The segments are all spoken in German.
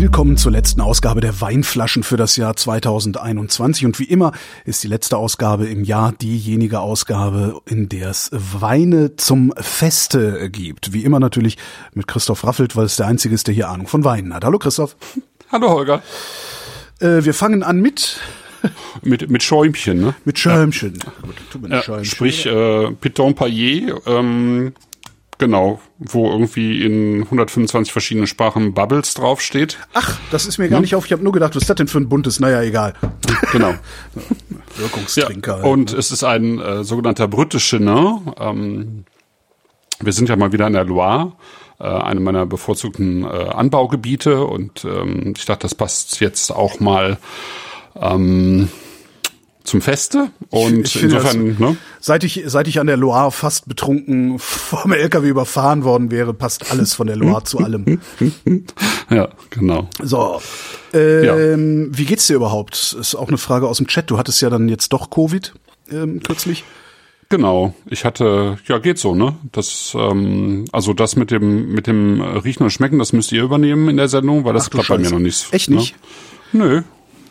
Willkommen zur letzten Ausgabe der Weinflaschen für das Jahr 2021. Und wie immer ist die letzte Ausgabe im Jahr diejenige Ausgabe, in der es Weine zum Feste gibt. Wie immer natürlich mit Christoph Raffelt, weil es der Einzige ist, der hier Ahnung von Weinen hat. Hallo Christoph. Hallo Holger. Äh, wir fangen an mit mit, mit Schäumchen, ne? Mit Schäumchen. Ja. Gut, ja, Schäumchen. Sprich, äh, Piton Paillet, ähm, genau, wo irgendwie in 125 verschiedenen Sprachen Bubbles draufsteht. Ach, das ist mir gar ja. nicht auf. Ich habe nur gedacht, was ist das denn für ein buntes? Naja, egal. Genau. Wirkungstrinker. Ja, und ne? es ist ein äh, sogenannter Brütte Chenin. Ähm, wir sind ja mal wieder in der Loire äh, eine meiner bevorzugten äh, Anbaugebiete und ähm, ich dachte, das passt jetzt auch mal ähm, zum Feste und ich, ich insofern, das, ne? Seit ich, seit ich an der Loire fast betrunken vom LKW überfahren worden wäre, passt alles von der Loire zu allem. Ja, genau. So. Ähm, ja. Wie geht's dir überhaupt? Ist auch eine Frage aus dem Chat. Du hattest ja dann jetzt doch Covid ähm, kürzlich. Genau, ich hatte, ja geht so, ne? Das, ähm, also das mit dem mit dem Riechen und Schmecken, das müsst ihr übernehmen in der Sendung, weil das Ach, klappt Scheiße. bei mir noch nicht. Echt nicht? Ne? Nö,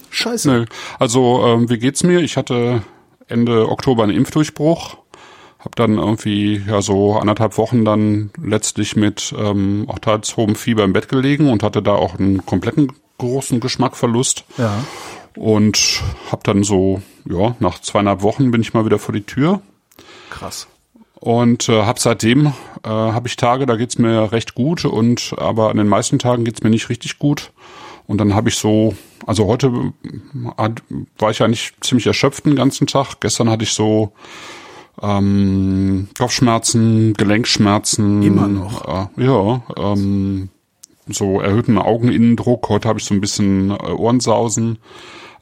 Scheiße. Nee. Also, ähm, wie geht's mir? Ich hatte Ende Oktober einen Impfdurchbruch. Hab dann irgendwie ja so anderthalb Wochen dann letztlich mit ähm, auch teils hohem Fieber im Bett gelegen und hatte da auch einen kompletten großen Geschmackverlust. Ja. Und hab dann so, ja, nach zweieinhalb Wochen bin ich mal wieder vor die Tür. Krass. Und äh, hab seitdem äh, habe ich Tage, da geht's mir recht gut und aber an den meisten Tagen geht's mir nicht richtig gut. Und dann habe ich so, also heute war ich eigentlich ziemlich erschöpft den ganzen Tag. Gestern hatte ich so ähm, Kopfschmerzen, Gelenkschmerzen. Immer noch. Äh, ja, ähm, so erhöhten Augeninnendruck. Heute habe ich so ein bisschen äh, Ohrensausen.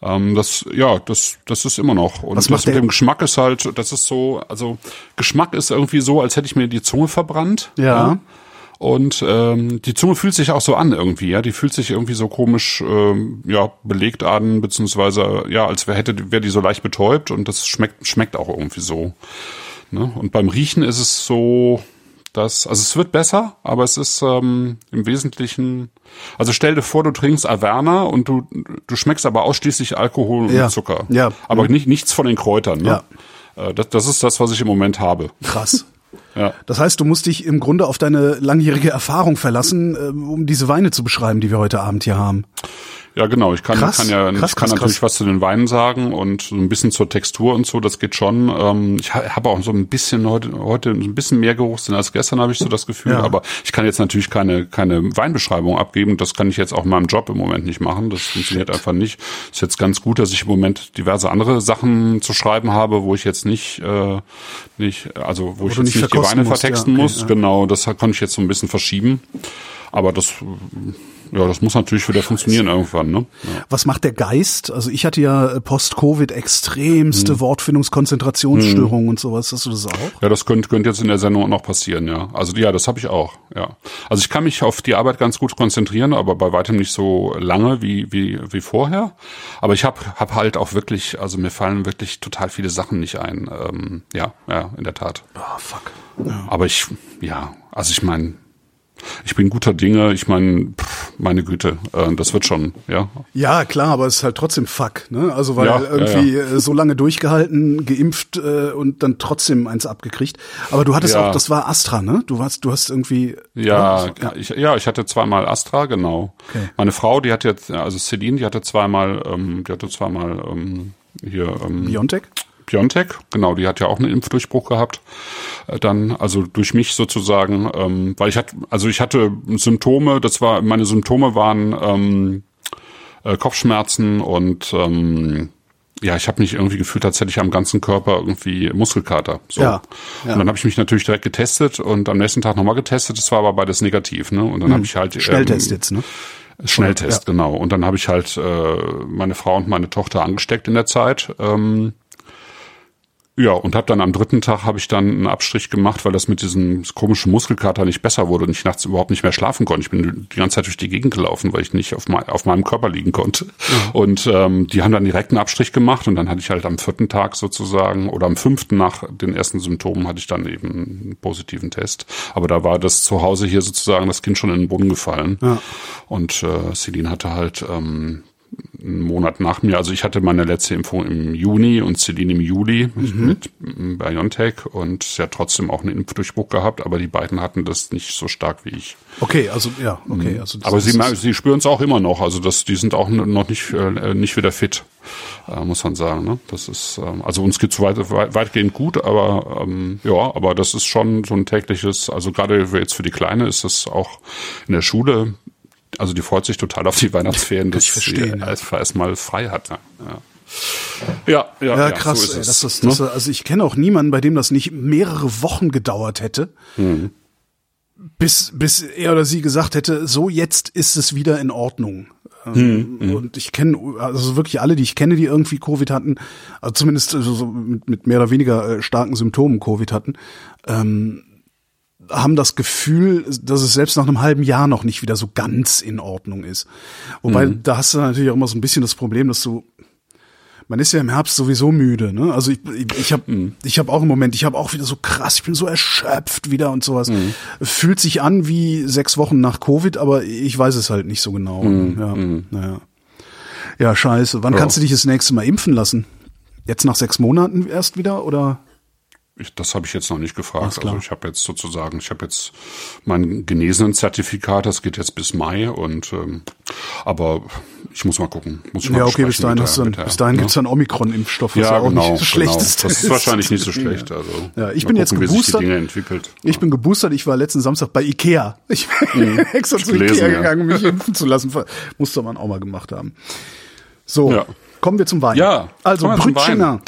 Ähm, das, ja, das, das ist immer noch. Und Was das mit dem Geschmack ist halt, das ist so, also Geschmack ist irgendwie so, als hätte ich mir die Zunge verbrannt. Ja. ja. Und ähm, die Zunge fühlt sich auch so an irgendwie, ja. Die fühlt sich irgendwie so komisch ähm, ja, belegt an, beziehungsweise ja, als wäre hätte wäre die so leicht betäubt und das schmeckt, schmeckt auch irgendwie so. Ne? Und beim Riechen ist es so, dass, also es wird besser, aber es ist ähm, im Wesentlichen, also stell dir vor, du trinkst Averna und du, du schmeckst aber ausschließlich Alkohol ja. und Zucker. Ja. Aber mhm. nicht, nichts von den Kräutern. Ne? Ja. Äh, das, das ist das, was ich im Moment habe. Krass. Ja. Das heißt, du musst dich im Grunde auf deine langjährige Erfahrung verlassen, äh, um diese Weine zu beschreiben, die wir heute Abend hier haben. Ja, genau. Ich kann, krass, kann ja, krass, ich kann krass, natürlich was zu den Weinen sagen und so ein bisschen zur Textur und so. Das geht schon. Ähm, ich habe auch so ein bisschen heute, heute ein bisschen mehr Geruchssinn als gestern, habe ich so das Gefühl. Ja. Aber ich kann jetzt natürlich keine, keine Weinbeschreibung abgeben. Das kann ich jetzt auch in meinem Job im Moment nicht machen. Das funktioniert einfach nicht. Ist jetzt ganz gut, dass ich im Moment diverse andere Sachen zu schreiben habe, wo ich jetzt nicht, äh, nicht, also wo, wo ich jetzt nicht, die Weine musst, vertexten ja, okay, muss. Ja. Genau, das kann ich jetzt so ein bisschen verschieben. Aber das ja, das muss natürlich wieder funktionieren irgendwann. Ne? Ja. Was macht der Geist? Also ich hatte ja äh, Post-Covid extremste hm. Wortfindungskonzentrationsstörungen hm. und sowas. Hast du das auch? Ja, das könnte, könnte jetzt in der Sendung auch noch passieren, ja. Also ja, das habe ich auch, ja. Also ich kann mich auf die Arbeit ganz gut konzentrieren, aber bei weitem nicht so lange wie, wie, wie vorher. Aber ich habe hab halt auch wirklich, also mir fallen wirklich total viele Sachen nicht ein. Ähm, ja, ja, in der Tat. Oh, fuck. Ja. Aber ich, ja, also ich meine, ich bin guter Dinge. Ich meine, meine Güte, äh, das wird schon, ja. Ja, klar, aber es ist halt trotzdem Fuck, ne? Also weil ja, irgendwie ja, ja. so lange durchgehalten, geimpft äh, und dann trotzdem eins abgekriegt. Aber du hattest auch, das war Astra, ne? Du warst, du hast irgendwie. Ja, ja, ich, ja, ich hatte zweimal Astra, genau. Okay. Meine Frau, die hat jetzt, also Celine, die hatte zweimal, ähm, die hatte zweimal ähm, hier. Ähm, Biontech? Biontech, genau, die hat ja auch einen Impfdurchbruch gehabt. Äh, dann, also durch mich sozusagen, ähm, weil ich hatte, also ich hatte Symptome, das war, meine Symptome waren ähm, äh, Kopfschmerzen und ähm, ja, ich habe mich irgendwie gefühlt, als hätte ich am ganzen Körper irgendwie Muskelkater. So. Ja, ja. Und dann habe ich mich natürlich direkt getestet und am nächsten Tag nochmal getestet. Das war aber beides negativ, ne? Und dann hm. habe ich halt Schnelltest ähm, jetzt, ne? Schnelltest, ja. genau. Und dann habe ich halt äh, meine Frau und meine Tochter angesteckt in der Zeit. Ähm, Ja, und habe dann am dritten Tag habe ich dann einen Abstrich gemacht, weil das mit diesem komischen Muskelkater nicht besser wurde und ich nachts überhaupt nicht mehr schlafen konnte. Ich bin die ganze Zeit durch die Gegend gelaufen, weil ich nicht auf, mein, auf meinem Körper liegen konnte. Und ähm, die haben dann direkt einen Abstrich gemacht und dann hatte ich halt am vierten Tag sozusagen oder am fünften nach den ersten Symptomen hatte ich dann eben einen positiven Test. Aber da war das zu Hause hier sozusagen das Kind schon in den Boden gefallen. Ja. Und äh, Celine hatte halt ähm, einen Monat nach mir. Also ich hatte meine letzte Impfung im Juni und Celine im Juli mhm. mit BioNTech und sie hat trotzdem auch einen Impfdurchbruch gehabt, aber die beiden hatten das nicht so stark wie ich. Okay, also ja, okay. Mhm. Also aber sie, sie spüren es auch immer noch. Also das, die sind auch noch nicht, äh, nicht wieder fit, äh, muss man sagen. Ne? Das ist, äh, also uns geht's weit, weit, weitgehend gut, aber ähm, ja, aber das ist schon so ein tägliches, also gerade jetzt für die Kleine ist es auch in der Schule also die freut sich total auf die Weihnachtsferien, dass sie erstmal frei hat. Ja. Ja, ja, ja, krass. So ey, das, das, das, ne? Also ich kenne auch niemanden, bei dem das nicht mehrere Wochen gedauert hätte, mhm. bis, bis er oder sie gesagt hätte, so jetzt ist es wieder in Ordnung. Ähm, mhm. Und ich kenne, also wirklich alle, die ich kenne, die irgendwie Covid hatten, also zumindest so mit, mit mehr oder weniger äh, starken Symptomen Covid hatten, ähm, haben das Gefühl, dass es selbst nach einem halben Jahr noch nicht wieder so ganz in Ordnung ist. Wobei, mhm. da hast du natürlich auch immer so ein bisschen das Problem, dass du man ist ja im Herbst sowieso müde, ne? Also ich ich, habe mhm. ich habe auch im Moment, ich habe auch wieder so krass, ich bin so erschöpft wieder und sowas. Mhm. Fühlt sich an wie sechs Wochen nach Covid, aber ich weiß es halt nicht so genau. Mhm. Ja, mhm. naja. Ja, scheiße. Wann ja. kannst du dich das nächste Mal impfen lassen? Jetzt nach sechs Monaten erst wieder oder? Ich, das habe ich jetzt noch nicht gefragt. Also ich habe jetzt sozusagen, ich habe jetzt mein Genesenen-Zertifikat, das geht jetzt bis Mai und ähm, aber ich muss mal gucken. Muss ich ja, okay, bis dahin, der, dann, bis dahin ja. gibt's dann Omikron-Impfstoff, was ja, ja auch genau, nicht so schlecht ist. Das ist wahrscheinlich nicht so schlecht. Also ja, ich bin gucken, jetzt geboostert. Ich bin geboostert. Ich war letzten Samstag bei Ikea. Ich bin mhm. extra zu gelesen, Ikea gegangen, um mich impfen zu lassen. Musste man auch mal gemacht haben. So, kommen wir zum Wein. Ja, also Brütchinger.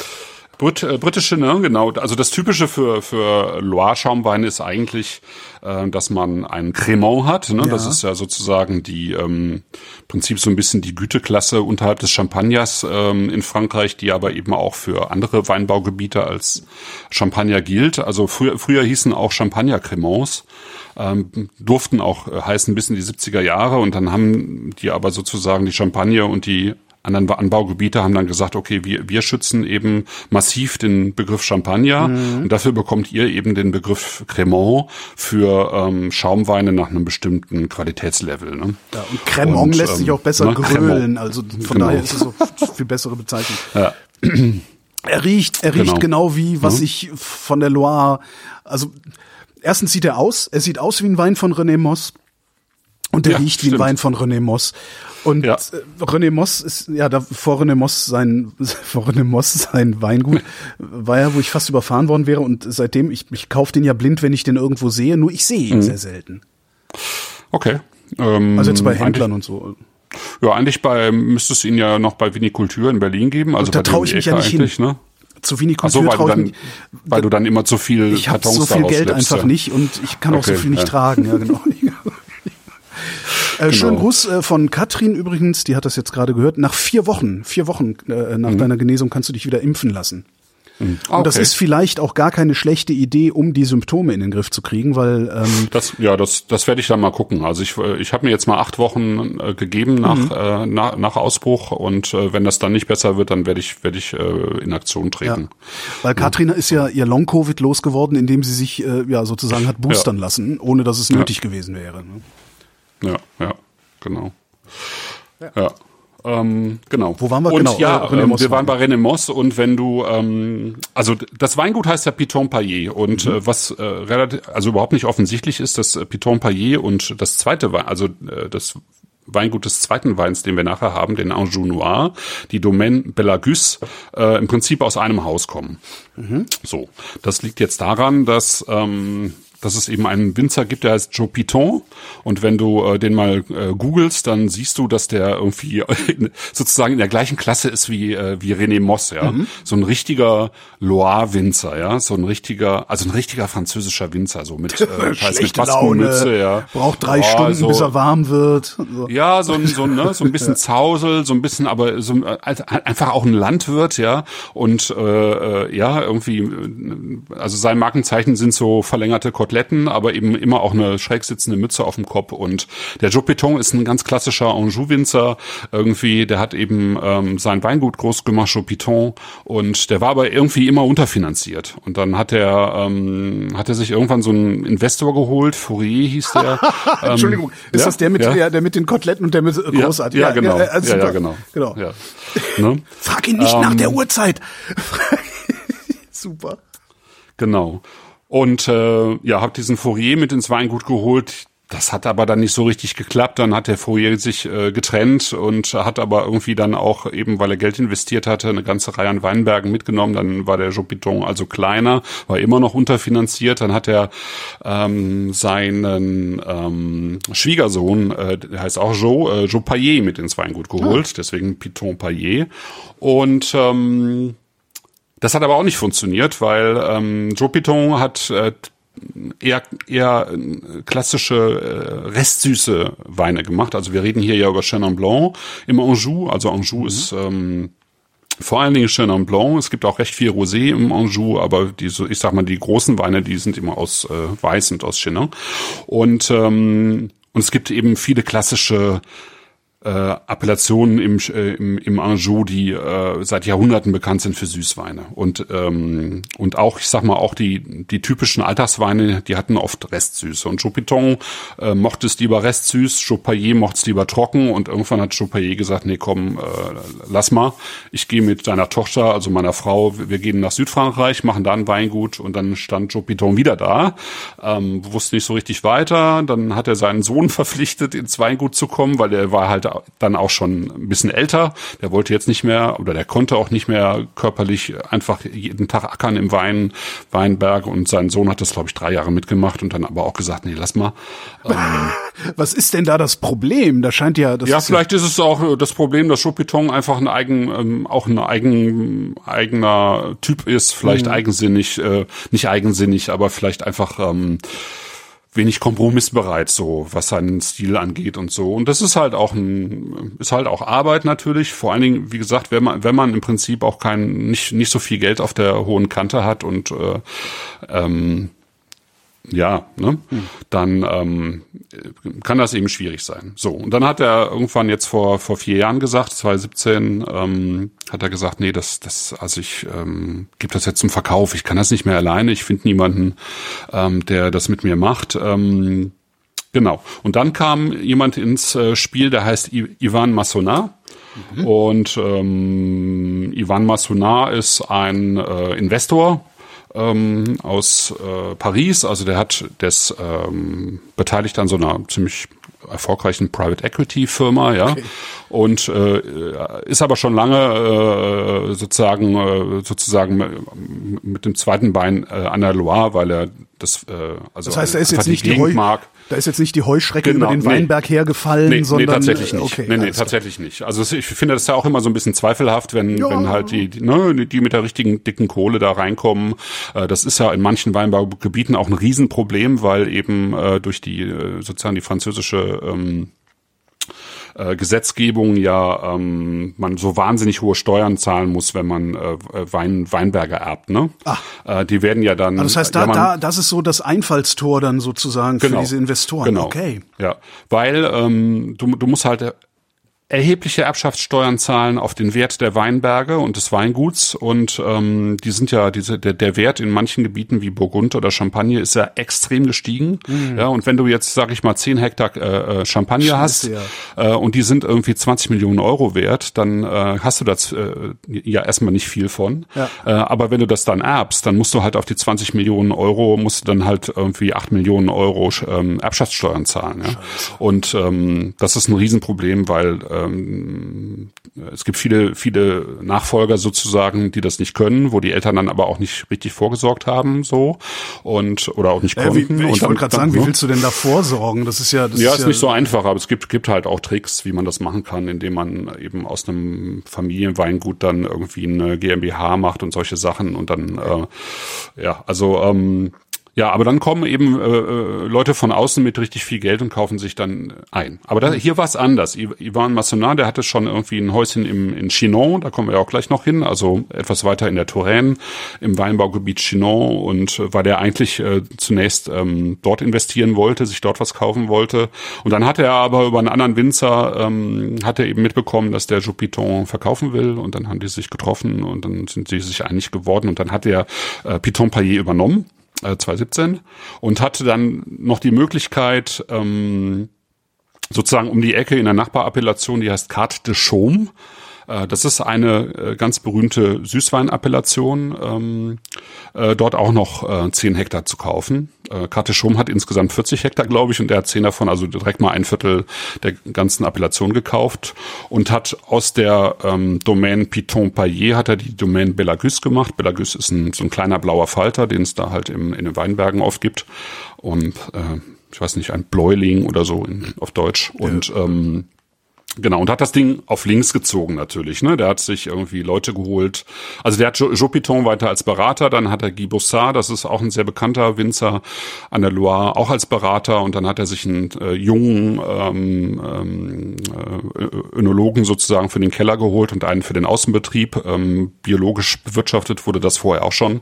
Brit, äh, britische, ne, genau. Also das Typische für, für Loire-Schaumwein ist eigentlich, äh, dass man einen Cremant hat. Ne? Ja. Das ist ja sozusagen die ähm, Prinzip so ein bisschen die Güteklasse unterhalb des Champagners ähm, in Frankreich, die aber eben auch für andere Weinbaugebiete als Champagner gilt. Also früher, früher hießen auch Champagner-Cremants. Ähm, durften auch äh, heißen bis in die 70er Jahre und dann haben die aber sozusagen die Champagner und die anderen Anbaugebiete haben dann gesagt, okay, wir, wir schützen eben massiv den Begriff Champagner mhm. und dafür bekommt ihr eben den Begriff Cremant für ähm, Schaumweine nach einem bestimmten Qualitätslevel. Ne? Ja, und Cremant und, lässt ähm, sich auch besser ne? grölen, also von genau. daher ist es auch viel bessere Bezeichnung. Ja. Er riecht, er riecht genau, genau wie was mhm. ich von der Loire, also erstens sieht er aus, er sieht aus wie ein Wein von René Moss. Und der ja, riecht wie ein Wein von René Moss. Und ja. Äh, René Moss ist, ja, da vor René Moss sein, vor René Moss sein Weingut war ja, wo ich fast überfahren worden wäre und seitdem, ich, ich kaufe den ja blind, wenn ich den irgendwo sehe, nur ich sehe ihn mhm. sehr selten. Okay. Ähm, also jetzt bei Händlern und so. Ja, eigentlich bei, müsste es ihn ja noch bei Vinikultur in Berlin geben. Also und da traue ich mich ja nicht hin. Ne? Zu Vinikultur so, traue ich mich. Weil du dann immer zu viel Ich habe so viel Geld einfach ja. nicht und ich kann okay, auch so viel nicht ja. tragen. Ja, genau. Äh, genau. Schönen Gruß äh, von Katrin übrigens, die hat das jetzt gerade gehört. Nach vier Wochen, vier Wochen äh, nach mhm. deiner Genesung kannst du dich wieder impfen lassen. Mhm. Okay. Und das ist vielleicht auch gar keine schlechte Idee, um die Symptome in den Griff zu kriegen, weil ähm, das ja das das werde ich dann mal gucken. Also ich ich habe mir jetzt mal acht Wochen äh, gegeben nach, mhm. äh, nach nach Ausbruch und äh, wenn das dann nicht besser wird, dann werde ich werde ich äh, in Aktion treten. Ja. Weil Katrin ja. ist ja ihr Long Covid losgeworden, indem sie sich äh, ja sozusagen hat boostern ja. lassen, ohne dass es nötig gewesen wäre. Ne? Ja, ja, genau. Ja. ja. Ähm, genau. Wo waren wir? Und genau, ja, äh, ähm, wir waren bei René Moss und wenn du, ähm, also das Weingut heißt ja Piton Paillet und mhm. äh, was äh, relativ, also überhaupt nicht offensichtlich ist, dass äh, Piton Paillet und das zweite Wein, also äh, das Weingut des zweiten Weins, den wir nachher haben, den Anjou Noir, die Domaine Belagus, äh, im Prinzip aus einem Haus kommen. Mhm. So, das liegt jetzt daran, dass ähm, dass es eben einen Winzer gibt, der heißt Joe Piton. Und wenn du äh, den mal äh, googelst, dann siehst du, dass der irgendwie in, sozusagen in der gleichen Klasse ist wie, äh, wie René Moss, ja. Mhm. So ein richtiger Loire-Winzer, ja. So ein richtiger, also ein richtiger französischer Winzer, so mit, äh, mit Baskenmütze, ja. Braucht drei oh, Stunden, so, bis er warm wird. So. Ja, so ein, so, ne, so ein bisschen Zausel, so ein bisschen, aber so äh, einfach auch ein Landwirt, ja. Und äh, äh ja, irgendwie, äh, also sein Markenzeichen sind so verlängerte Koteletten Koteletten, aber eben immer auch eine schräg sitzende Mütze auf dem Kopf. Und der Joe Piton ist ein ganz klassischer Anjou-Winzer. Irgendwie, der hat eben ähm, sein Weingut groß gemacht, Piton. Und der war aber irgendwie immer unterfinanziert. Und dann hat er, ähm, hat er sich irgendwann so einen Investor geholt, Fourier hieß der. ähm, Entschuldigung, ist ja? das der mit, ja? der, der mit den Koteletten und der mit äh, großartig? Ja, ja, genau. Ja, also ja, genau. genau. Ja. Ne? Frag ihn nicht nach der ähm, Uhrzeit. Super. Genau. Und äh, ja, habe diesen Fourier mit ins Weingut geholt. Das hat aber dann nicht so richtig geklappt. Dann hat der Fourier sich äh, getrennt und hat aber irgendwie dann auch eben, weil er Geld investiert hatte, eine ganze Reihe an Weinbergen mitgenommen. Dann war der Jopiton also kleiner, war immer noch unterfinanziert. Dann hat er ähm, seinen ähm, Schwiegersohn, äh, der heißt auch Joe, äh, Joe Paillet mit ins Weingut geholt. Oh. Deswegen Piton Paillet. Und ähm, das hat aber auch nicht funktioniert, weil ähm, Joe Piton hat äh, eher, eher äh, klassische äh, restsüße Weine gemacht. Also wir reden hier ja über Chenin Blanc im Anjou. Also Anjou mhm. ist ähm, vor allen Dingen Chenin Blanc. Es gibt auch recht viel Rosé im Anjou, aber die ich sag mal, die großen Weine, die sind immer aus äh, Weiß und aus Chenin. Und ähm, und es gibt eben viele klassische äh, Appellationen im, äh, im, im Anjou, die äh, seit Jahrhunderten bekannt sind für Süßweine. Und, ähm, und auch, ich sag mal, auch die, die typischen Alltagsweine, die hatten oft Restsüße. Und Choupiton äh, mochte es lieber restsüß, Chopayet mochte es lieber trocken und irgendwann hat Chopayet gesagt, nee, komm, äh, lass mal, ich gehe mit deiner Tochter, also meiner Frau, wir gehen nach Südfrankreich, machen da ein Weingut und dann stand Choupiton wieder da, ähm, wusste nicht so richtig weiter, dann hat er seinen Sohn verpflichtet, ins Weingut zu kommen, weil er war halt dann auch schon ein bisschen älter. Der wollte jetzt nicht mehr oder der konnte auch nicht mehr körperlich einfach jeden Tag ackern im Wein, Weinberg und sein Sohn hat das, glaube ich, drei Jahre mitgemacht und dann aber auch gesagt, nee, lass mal. Ähm, Was ist denn da das Problem? Da scheint ja, das ja, vielleicht ist es auch das Problem, dass Chopiton einfach ein eigen, ähm, auch ein eigen, eigener Typ ist, vielleicht mhm. eigensinnig, äh, nicht eigensinnig, aber vielleicht einfach ähm, wenig kompromissbereit, so was seinen Stil angeht und so. Und das ist halt auch ein, ist halt auch Arbeit natürlich. Vor allen Dingen, wie gesagt, wenn man, wenn man im Prinzip auch kein, nicht, nicht so viel Geld auf der hohen Kante hat und äh, ähm, ja, ne, hm. dann ähm, kann das eben schwierig sein. So, und dann hat er irgendwann jetzt vor vor vier Jahren gesagt, 2017, ähm, hat er gesagt, nee, das, das, also ich ähm, gebe das jetzt zum Verkauf, ich kann das nicht mehr alleine, ich finde niemanden, ähm, der das mit mir macht. Ähm, genau. Und dann kam jemand ins äh, Spiel, der heißt I Ivan Massonat. Mhm. Und ähm, Ivan Massonat ist ein äh, Investor, ähm, aus äh, Paris. Also der hat das ähm, beteiligt an so einer ziemlich erfolgreichen Private Equity Firma, ja, okay. und äh, ist aber schon lange äh, sozusagen äh, sozusagen mit dem zweiten Bein äh, an der Loire, weil er das äh, also das heißt, er ist jetzt nicht die, die mag. Da ist jetzt nicht die Heuschrecke genau, über den Weinberg nee. hergefallen, nee, sondern nee, tatsächlich nicht. Okay, nee, nee, tatsächlich klar. nicht. Also ich finde das ja auch immer so ein bisschen zweifelhaft, wenn ja. wenn halt die die, ne, die mit der richtigen dicken Kohle da reinkommen. Äh, das ist ja in manchen Weinbaugebieten auch ein Riesenproblem, weil eben äh, durch die äh, sozusagen die französische ähm, äh, Gesetzgebung ja ähm, man so wahnsinnig hohe Steuern zahlen muss, wenn man äh, Wein, Weinberge erbt. Ne? Ach. Äh, die werden ja dann. Also das heißt, da, ja, man, da, das ist so das Einfallstor dann sozusagen genau, für diese Investoren. Genau. Okay. Ja, weil ähm, du, du musst halt erhebliche Erbschaftssteuern zahlen auf den Wert der Weinberge und des Weinguts und ähm, die sind ja diese der, der Wert in manchen Gebieten wie Burgund oder Champagne ist ja extrem gestiegen mhm. ja und wenn du jetzt sag ich mal 10 Hektar äh, äh Champagner Scheiße, hast ja. äh, und die sind irgendwie 20 Millionen Euro wert dann äh, hast du das äh, ja erstmal nicht viel von ja. äh, aber wenn du das dann erbst dann musst du halt auf die 20 Millionen Euro musst du dann halt irgendwie 8 Millionen Euro ähm, Erbschaftssteuern zahlen ja? und ähm, das ist ein Riesenproblem weil äh, ähm, es gibt viele, viele Nachfolger sozusagen, die das nicht können, wo die Eltern dann aber auch nicht richtig vorgesorgt haben, so und oder auch nicht Äh, konnten. wie, und ich wollte gerade sagen, wie ne? willst du denn da vorsorgen? Das ist ja, das Ja, ist ist nicht so einfach, aber es gibt, gibt halt auch Tricks, wie man das machen kann, indem man eben aus einem Familienweingut dann irgendwie eine GmbH macht und solche Sachen und dann, äh, ja, also, ähm, ja, aber dann kommen eben äh, äh, Leute von außen mit richtig viel Geld und kaufen sich dann ein. Aber da, hier war es anders. Ivan Massonat, der hatte schon irgendwie ein Häuschen im, in Chinon, da kommen wir ja auch gleich noch hin, also etwas weiter in der Touraine, im Weinbaugebiet Chinon und äh, weil der eigentlich äh, zunächst ähm, dort investieren wollte, sich dort was kaufen wollte. Und dann hatte er aber über einen anderen Winzer, ähm, hat er eben mitbekommen, dass der Joupiton verkaufen will und dann haben die sich getroffen und dann sind sie sich einig geworden und dann hat er äh, Piton Paillet übernommen äh, 2017 und hatte dann noch die Möglichkeit, ähm, sozusagen um die Ecke in der Nachbarappellation, die heißt Carte de Chaume. Äh, Das ist eine äh, ganz berühmte Süßweinappellation, ähm, äh, dort auch noch äh, 10 Hektar zu kaufen. Äh, Carte de Chaume hat insgesamt 40 Hektar, glaube ich, und er hat 10 davon, also direkt mal ein Viertel der ganzen Appellation gekauft und hat aus der ähm, Domaine Piton Paillet hat er die Domaine Belagus gemacht. Belagus ist ein, so ein kleiner blauer Falter, den es da halt im, in den Weinbergen oft gibt und äh, ich weiß nicht, ein Bläuling oder so in, auf Deutsch. Und ähm, Genau, und hat das Ding auf links gezogen natürlich. Ne? Der hat sich irgendwie Leute geholt. Also der hat Jo- Jopiton weiter als Berater, dann hat er Guy Bossard, das ist auch ein sehr bekannter Winzer an der Loire, auch als Berater. Und dann hat er sich einen äh, jungen ähm, ähm, äh, Önologen sozusagen für den Keller geholt und einen für den Außenbetrieb. Ähm, biologisch bewirtschaftet wurde das vorher auch schon.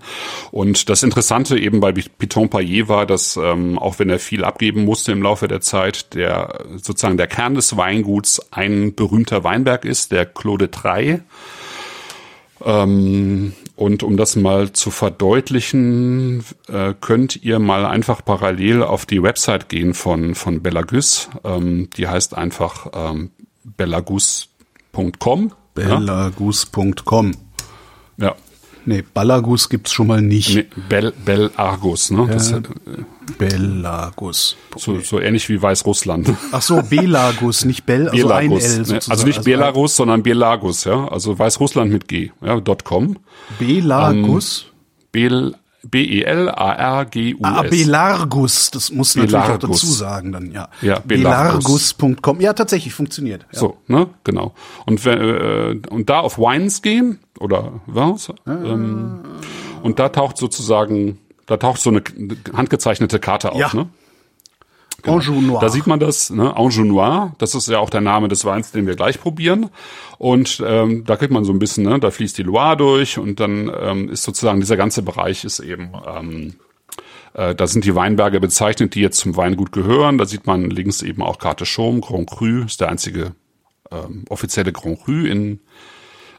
Und das Interessante eben bei Piton Paillet war, dass ähm, auch wenn er viel abgeben musste im Laufe der Zeit, der sozusagen der Kern des Weinguts ein berühmter Weinberg ist, der Claude Trey. Ähm, und um das mal zu verdeutlichen, äh, könnt ihr mal einfach parallel auf die Website gehen von, von Belagus. Ähm, die heißt einfach ähm, belagus.com. Bellagus.com. Ja. Nee, Ballagus gibt's schon mal nicht. Nee, Bel, Belargus, ne? Das, äh, Bellagus. so, so ähnlich wie Weißrussland. Ach so, Belagus, nicht Bell, also ein L ne? sozusagen. Also nicht Belarus, sondern Belarus, ja. Also Weißrussland mit G, ja, .com. Belagus. Bel, B-E-L-A-R-G-U-S. Ah, Belargus, das muss natürlich auch dazu sagen dann, ja. Ja, Belargus. Belargus.com. Ja, tatsächlich, funktioniert. Ja. So, ne, genau. Und wenn, äh, und da auf Wines gehen oder was? Ähm, und da taucht sozusagen, da taucht so eine handgezeichnete Karte auf, Ja. ne? Anjou Noir. Da sieht man das, ne? Anjou Noir, das ist ja auch der Name des Weins, den wir gleich probieren. Und ähm, da kriegt man so ein bisschen, ne, da fließt die Loire durch und dann ähm, ist sozusagen dieser ganze Bereich ist eben, ähm, äh, da sind die Weinberge bezeichnet, die jetzt zum Weingut gehören. Da sieht man links eben auch Carte Chaume, Grand Cru, ist der einzige ähm, offizielle Grand Cru in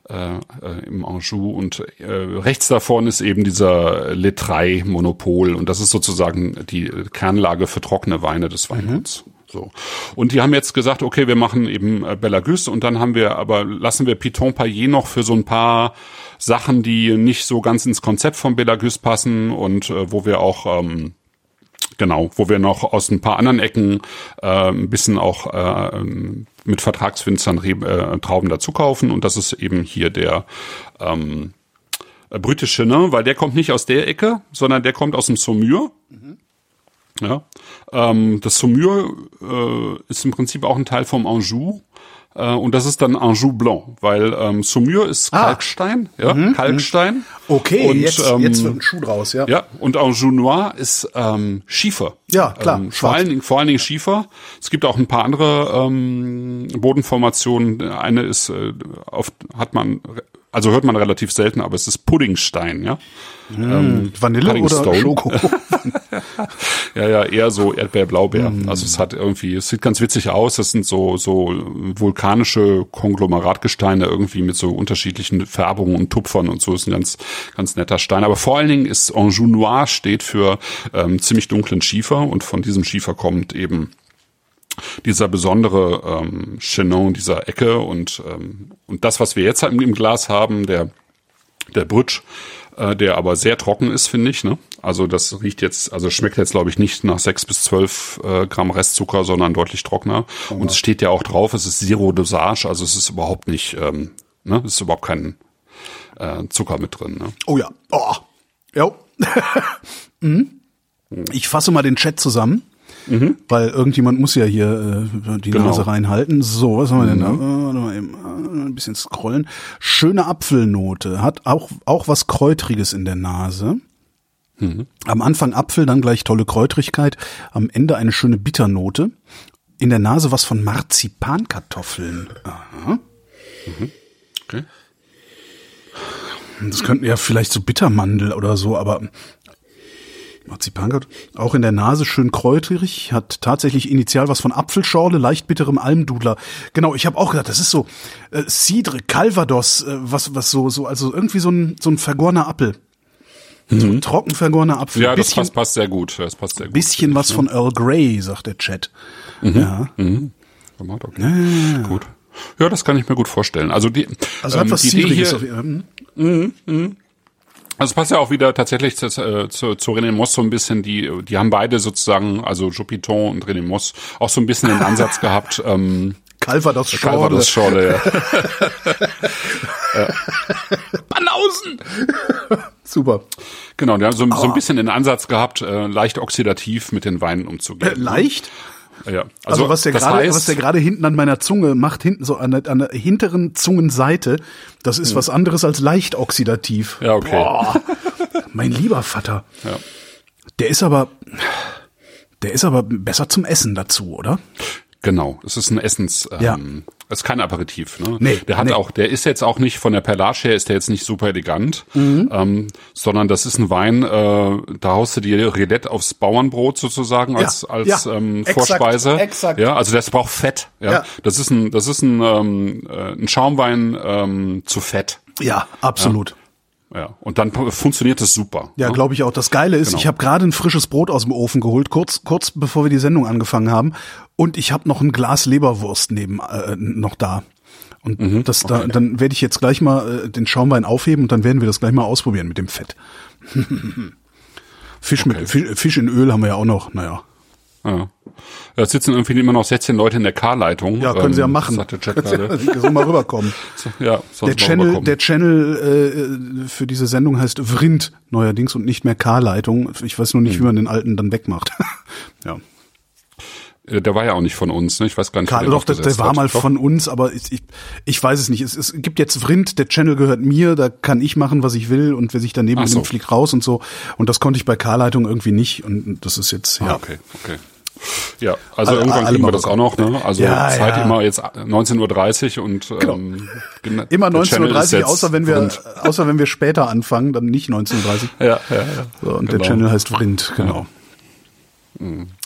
äh, im Anjou und äh, rechts davon ist eben dieser Letrai Monopol und das ist sozusagen die Kernlage für trockene Weine des Weinguts. So. Und die haben jetzt gesagt, okay, wir machen eben äh, Belagus und dann haben wir, aber lassen wir Piton Paillet noch für so ein paar Sachen, die nicht so ganz ins Konzept von Belagus passen und äh, wo wir auch ähm, Genau, wo wir noch aus ein paar anderen Ecken äh, ein bisschen auch äh, mit Vertragswinzern Reb- äh, Trauben dazu kaufen und das ist eben hier der ähm, äh, britische, ne? weil der kommt nicht aus der Ecke, sondern der kommt aus dem Saumur. Ja, ähm, das Saumur äh, ist im Prinzip auch ein Teil vom Anjou. Äh, und das ist dann Anjou Blanc, weil ähm, Saumur ist Ah. Kalkstein, ja, Kalkstein. Okay, und, jetzt, ähm, jetzt wird ein Schuh draus, ja. ja, und Anjou Noir ist ähm, Schiefer. Ja, klar, Ähm, vor, allen Dingen, vor allen Dingen Schiefer. Es gibt auch ein paar andere ähm, Bodenformationen. Eine ist, äh, oft hat man, also hört man relativ selten, aber es ist Puddingstein, ja. Ähm, Vanille Pudding oder. Schoko? Ja, ja, eher so Erdbeer, Blaubeer. Mm. Also es hat irgendwie, es sieht ganz witzig aus. Das sind so, so vulkanische Konglomeratgesteine irgendwie mit so unterschiedlichen Färbungen und Tupfern und so. Ist ein ganz, ganz netter Stein. Aber vor allen Dingen ist Anjou Noir steht für ähm, ziemlich dunklen Schiefer und von diesem Schiefer kommt eben dieser besondere ähm, Chenon dieser Ecke und ähm, und das, was wir jetzt im, im Glas haben, der der Brutsch, äh, der aber sehr trocken ist, finde ich. Ne? Also das riecht jetzt, also schmeckt jetzt glaube ich nicht nach sechs bis zwölf äh, Gramm Restzucker, sondern deutlich trockener. Und es steht ja auch drauf, es ist Zero Dosage, also es ist überhaupt nicht, ähm, ne, es ist überhaupt kein äh, Zucker mit drin. Ne? Oh ja. Oh. Jo. mhm. Ich fasse mal den Chat zusammen. Weil irgendjemand muss ja hier äh, die Genau. Nase reinhalten. So, was haben wir denn da? Äh, warte mal eben, äh, ein bisschen scrollen. Schöne Apfelnote. Hat auch, auch was Kräutriges in der Nase. Am Anfang Apfel, dann gleich tolle Kräutrigkeit. Am Ende eine schöne Bitternote. In der Nase was von Marzipankartoffeln. Aha. Okay. Das könnten ja vielleicht so Bittermandel oder so, aber Marzipankartoffeln. Auch in der Nase schön kräuterig, hat tatsächlich initial was von Apfelschorle, leicht bitterem Almdudler. Genau, ich habe auch gedacht, das ist so äh, Cidre, Calvados, äh, was was so so also irgendwie so ein so ein vergorener Apfel. So ein trocken vergorener Apfel. Mhm. Ja, das bisschen, passt, passt sehr gut. Das passt sehr gut. bisschen was von Earl Grey, sagt der Chat. Ja. Tomat, okay. Gut. Ja, das kann ich mir gut vorstellen. Also die, Also hat ähm, was die Idee hier, auf hm? Also es passt ja auch wieder tatsächlich zu, äh, zu, zu René Moss so ein bisschen, die, die haben beide sozusagen, also Jupiton und René Moss, auch so ein bisschen den Ansatz gehabt, ähm, Calvados Schorle. Calvados Schorle, ja. Banausen. Super. Genau, die haben so, so ein bisschen den Ansatz gehabt, äh, leicht oxidativ mit den Weinen umzugehen. Äh, leicht? Ja. Also, was der gerade, heißt, was der gerade hinten an meiner Zunge macht, hinten so an der, an der hinteren Zungenseite, das ist was anderes als leicht oxidativ. Ja, okay. Boah, mein lieber Vater. Ja. Der ist aber, der ist aber besser zum Essen dazu, oder? Genau, es ist ein Essens, ähm, Ja. es ist kein Aperitif. Ne? Nee, der hat nee. auch, der ist jetzt auch nicht von der Perlage her, ist der jetzt nicht super elegant, Mhm. ähm, sondern das ist ein Wein, äh, da haust du dir Rillette aufs Bauernbrot sozusagen als Ja, als ja, ähm, exakt, Vorspeise. exakt. Ja, also das braucht Fett. Ja, Ja. das ist ein, das ist ein, ähm, äh, ein Schaumwein ähm, zu Fett. Ja, absolut. Ja, und dann funktioniert das super. Ja, ne? glaube ich auch. Das Geile ist, Genau. ich habe gerade ein frisches Brot aus dem Ofen geholt, kurz kurz bevor wir die Sendung angefangen haben, und ich habe noch ein Glas Leberwurst neben äh, noch da. Und Mhm, das da, dann werde ich jetzt gleich mal äh, den Schaumwein aufheben und dann werden wir das gleich mal ausprobieren mit dem Fett. Fisch Okay. mit Fisch, Fisch in Öl haben wir ja auch noch. Naja, Ja. Da sitzen irgendwie immer noch 16 Leute in der K-Leitung. ja, können Sie ja ähm, machen. Sagt der Chat gerade. so mal rüberkommen. ja, sonst Der Channel, rüberkommen. der Channel äh, für diese Sendung heißt Vrind neuerdings und nicht mehr K-Leitung. Ich weiß nur nicht, Hm. wie man den alten dann wegmacht. ja. Äh, Der war ja auch nicht von uns, ne? Ich weiß gar nicht, Karl, doch, der, der war mal Doch. von uns, aber ich, ich, ich weiß es nicht. Es, es gibt jetzt Vrind, der Channel gehört mir, da kann ich machen, was ich will und wer sich daneben Ach so. nimmt, fliegt raus und so. Und das konnte ich bei K-Leitung irgendwie nicht und das ist jetzt, Ah, ja. okay, okay. Ja, also Alle- irgendwann alle kriegen wir das auch noch, ne? Also Ja, Zeit ja. immer jetzt 19.30 Uhr und ähm, gen- Immer der Channel ist 19.30 Uhr, außer wenn wir, rund. außer wenn wir später anfangen, dann nicht 19.30 Ja, ja, ja. So, und genau. der Channel heißt Vrind, genau.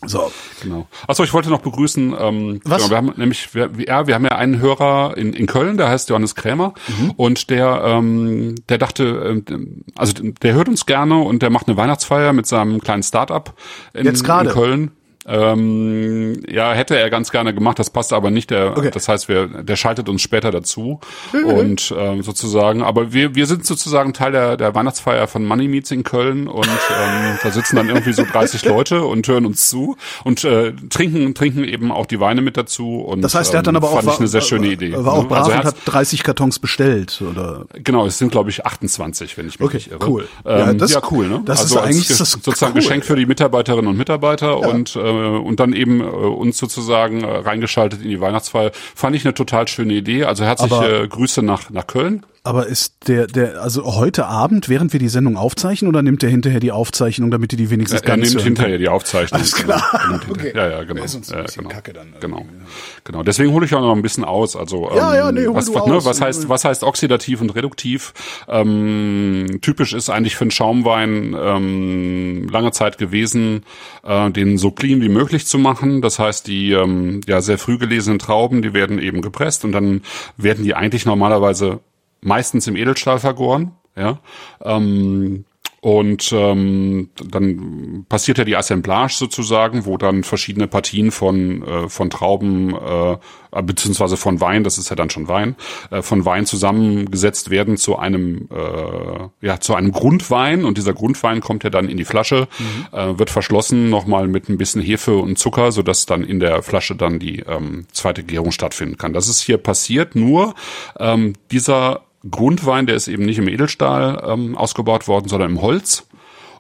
So. Genau. Achso, ich wollte noch begrüßen. Ähm, Was? Genau, wir haben nämlich, wir, ja, wir haben ja einen Hörer in, in Köln, der heißt Johannes Krämer Mhm. und der, ähm, der dachte, ähm, also der hört uns gerne und der macht eine Weihnachtsfeier mit seinem kleinen Start-up in, Jetzt gerade? in Köln. Ähm, ja, hätte er ganz gerne gemacht, das passt aber nicht. Der, Okay. Das heißt, wir, der schaltet uns später dazu und ähm, sozusagen. Aber wir, wir sind sozusagen Teil der, der Weihnachtsfeier von Money Meets in Köln und ähm, da sitzen dann irgendwie so 30 Leute und hören uns zu und äh, trinken trinken eben auch die Weine mit dazu. Und Das heißt, der hat dann ähm, aber auch, fand ich eine sehr schöne Idee. war auch ne? brav Also er und hat, hat 30 Kartons bestellt, oder? genau, es sind glaube ich 28, wenn ich mich Okay, nicht irre. cool. Ähm, Ja, ja, das- cool, ne? das ist also als eigentlich- Ge- das ist sozusagen cool. Geschenk für die Mitarbeiterinnen und Mitarbeiter und äh, und dann eben äh, uns sozusagen äh, reingeschaltet in die Weihnachtsfeier. Fand ich eine total schöne Idee. Also herzliche Grüße nach nach Köln. Aber ist der, der, also heute Abend, während wir die Sendung aufzeichnen, oder nimmt der hinterher die Aufzeichnung, damit die die wenigstens Er ganz nimmt hören hinterher die Aufzeichnung. Alles klar. Er nimmt Okay. Ja, ja, genau. Ist uns ein Ja, genau. kacke dann Genau. irgendwie, Genau. Deswegen hole ich auch noch ein bisschen aus. Also ähm, Ja, ja, nee, was, was, ne, was heißt was heißt oxidativ und reduktiv? Ähm, typisch ist eigentlich für einen Schaumwein ähm, lange Zeit gewesen, äh, den so clean wie möglich zu machen. Das heißt, die ähm, ja sehr früh gelesenen Trauben, die werden eben gepresst und dann werden die eigentlich normalerweise meistens im Edelstahl vergoren. Ja. Ähm, Und ähm, dann passiert ja die Assemblage sozusagen, wo dann verschiedene Partien von, äh, von Trauben äh, beziehungsweise von Wein, das ist ja dann schon Wein, äh, von Wein zusammengesetzt werden zu einem äh, ja zu einem Grundwein und dieser Grundwein kommt ja dann in die Flasche, mhm. äh, wird verschlossen nochmal mit ein bisschen Hefe und Zucker, so dass dann in der Flasche dann die ähm, zweite Gärung stattfinden kann. Das ist hier passiert. Nur ähm, dieser Grundwein, der ist eben nicht im Edelstahl ähm, ausgebaut worden, sondern im Holz.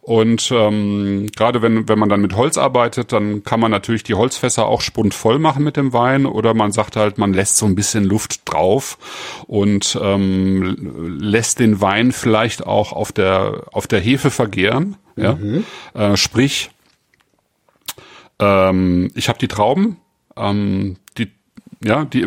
Und ähm, gerade wenn, wenn man dann mit Holz arbeitet, dann kann man natürlich die Holzfässer auch spundvoll machen mit dem Wein oder man sagt halt, man lässt so ein bisschen Luft drauf und ähm, lässt den Wein vielleicht auch auf der, auf der Hefe vergehren. Ja? Mhm. Äh, sprich, ähm, ich habe die Trauben, ähm, ja, die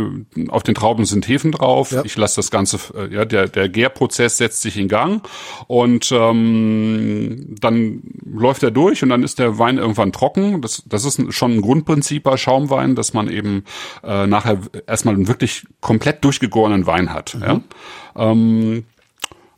auf den Trauben sind Hefen drauf. Ja. Ich lasse das Ganze, äh, ja, der der Gärprozess setzt sich in Gang und ähm, dann läuft er durch und dann ist der Wein irgendwann trocken. Das das ist schon ein Grundprinzip bei Schaumwein, dass man eben äh, nachher erstmal einen wirklich komplett durchgegorenen Wein hat. Mhm. Ja. Ähm,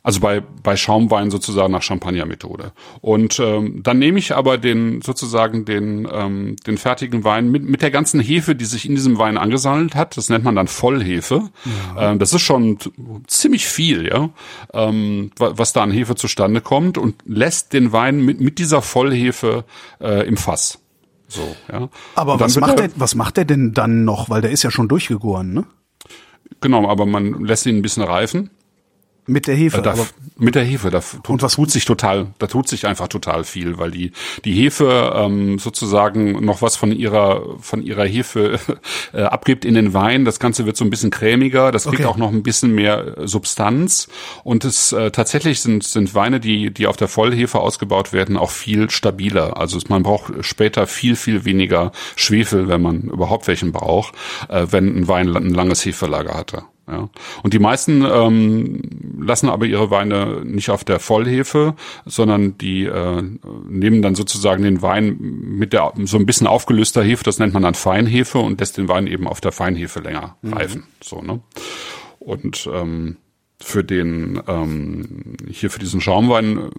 also bei, bei Schaumwein sozusagen nach Champagner-Methode. Und ähm, dann nehme ich aber den sozusagen den, ähm, den fertigen Wein mit, mit der ganzen Hefe, die sich in diesem Wein angesammelt hat. Das nennt man dann Vollhefe. Ja. Ähm, das ist schon ziemlich viel, ja, ähm, was da an Hefe zustande kommt und lässt den Wein mit, mit dieser Vollhefe äh, im Fass. So, ja. Aber was macht er, was macht er denn dann noch? Weil der ist ja schon durchgegoren, ne? Genau, aber man lässt ihn ein bisschen reifen mit der Hefe. Da, mit der Hefe, da tut, tut sich total, da tut sich einfach total viel, weil die die Hefe ähm, sozusagen noch was von ihrer von ihrer Hefe äh, abgibt in den Wein. Das Ganze wird so ein bisschen cremiger, das kriegt okay. auch noch ein bisschen mehr Substanz und es äh, tatsächlich sind sind Weine, die die auf der Vollhefe ausgebaut werden, auch viel stabiler. Also man braucht später viel viel weniger Schwefel, wenn man überhaupt welchen braucht, äh, wenn ein Wein ein langes Hefelager hatte. Ja. Und die meisten ähm, lassen aber ihre Weine nicht auf der Vollhefe, sondern die äh, nehmen dann sozusagen den Wein mit der so ein bisschen aufgelöster Hefe, das nennt man dann Feinhefe und lässt den Wein eben auf der Feinhefe länger mhm. reifen. So, ne? Und ähm, für den ähm, hier für diesen Schaumwein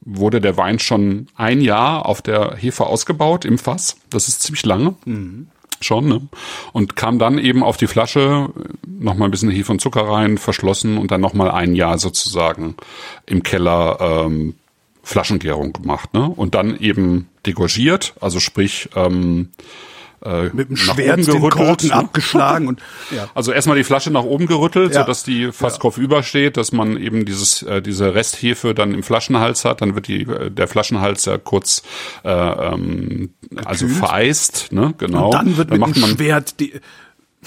wurde der Wein schon ein Jahr auf der Hefe ausgebaut im Fass. Das ist ziemlich lange. Mhm schon, ne? Und kam dann eben auf die Flasche, nochmal ein bisschen Hefe und Zucker rein, verschlossen und dann nochmal ein Jahr sozusagen im Keller ähm, Flaschengärung gemacht, ne? Und dann eben degorgiert, also sprich ähm, äh, mit dem Schwert den Korken ne? abgeschlagen und ja. also erstmal die Flasche nach oben gerüttelt, ja. so dass die fast ja. kopfüber steht, dass man eben dieses äh, diese Resthefe dann im Flaschenhals hat, dann wird die äh, der Flaschenhals ja kurz äh, ähm, also vereist, ne, genau. Und dann wird dann mit dem Schwert die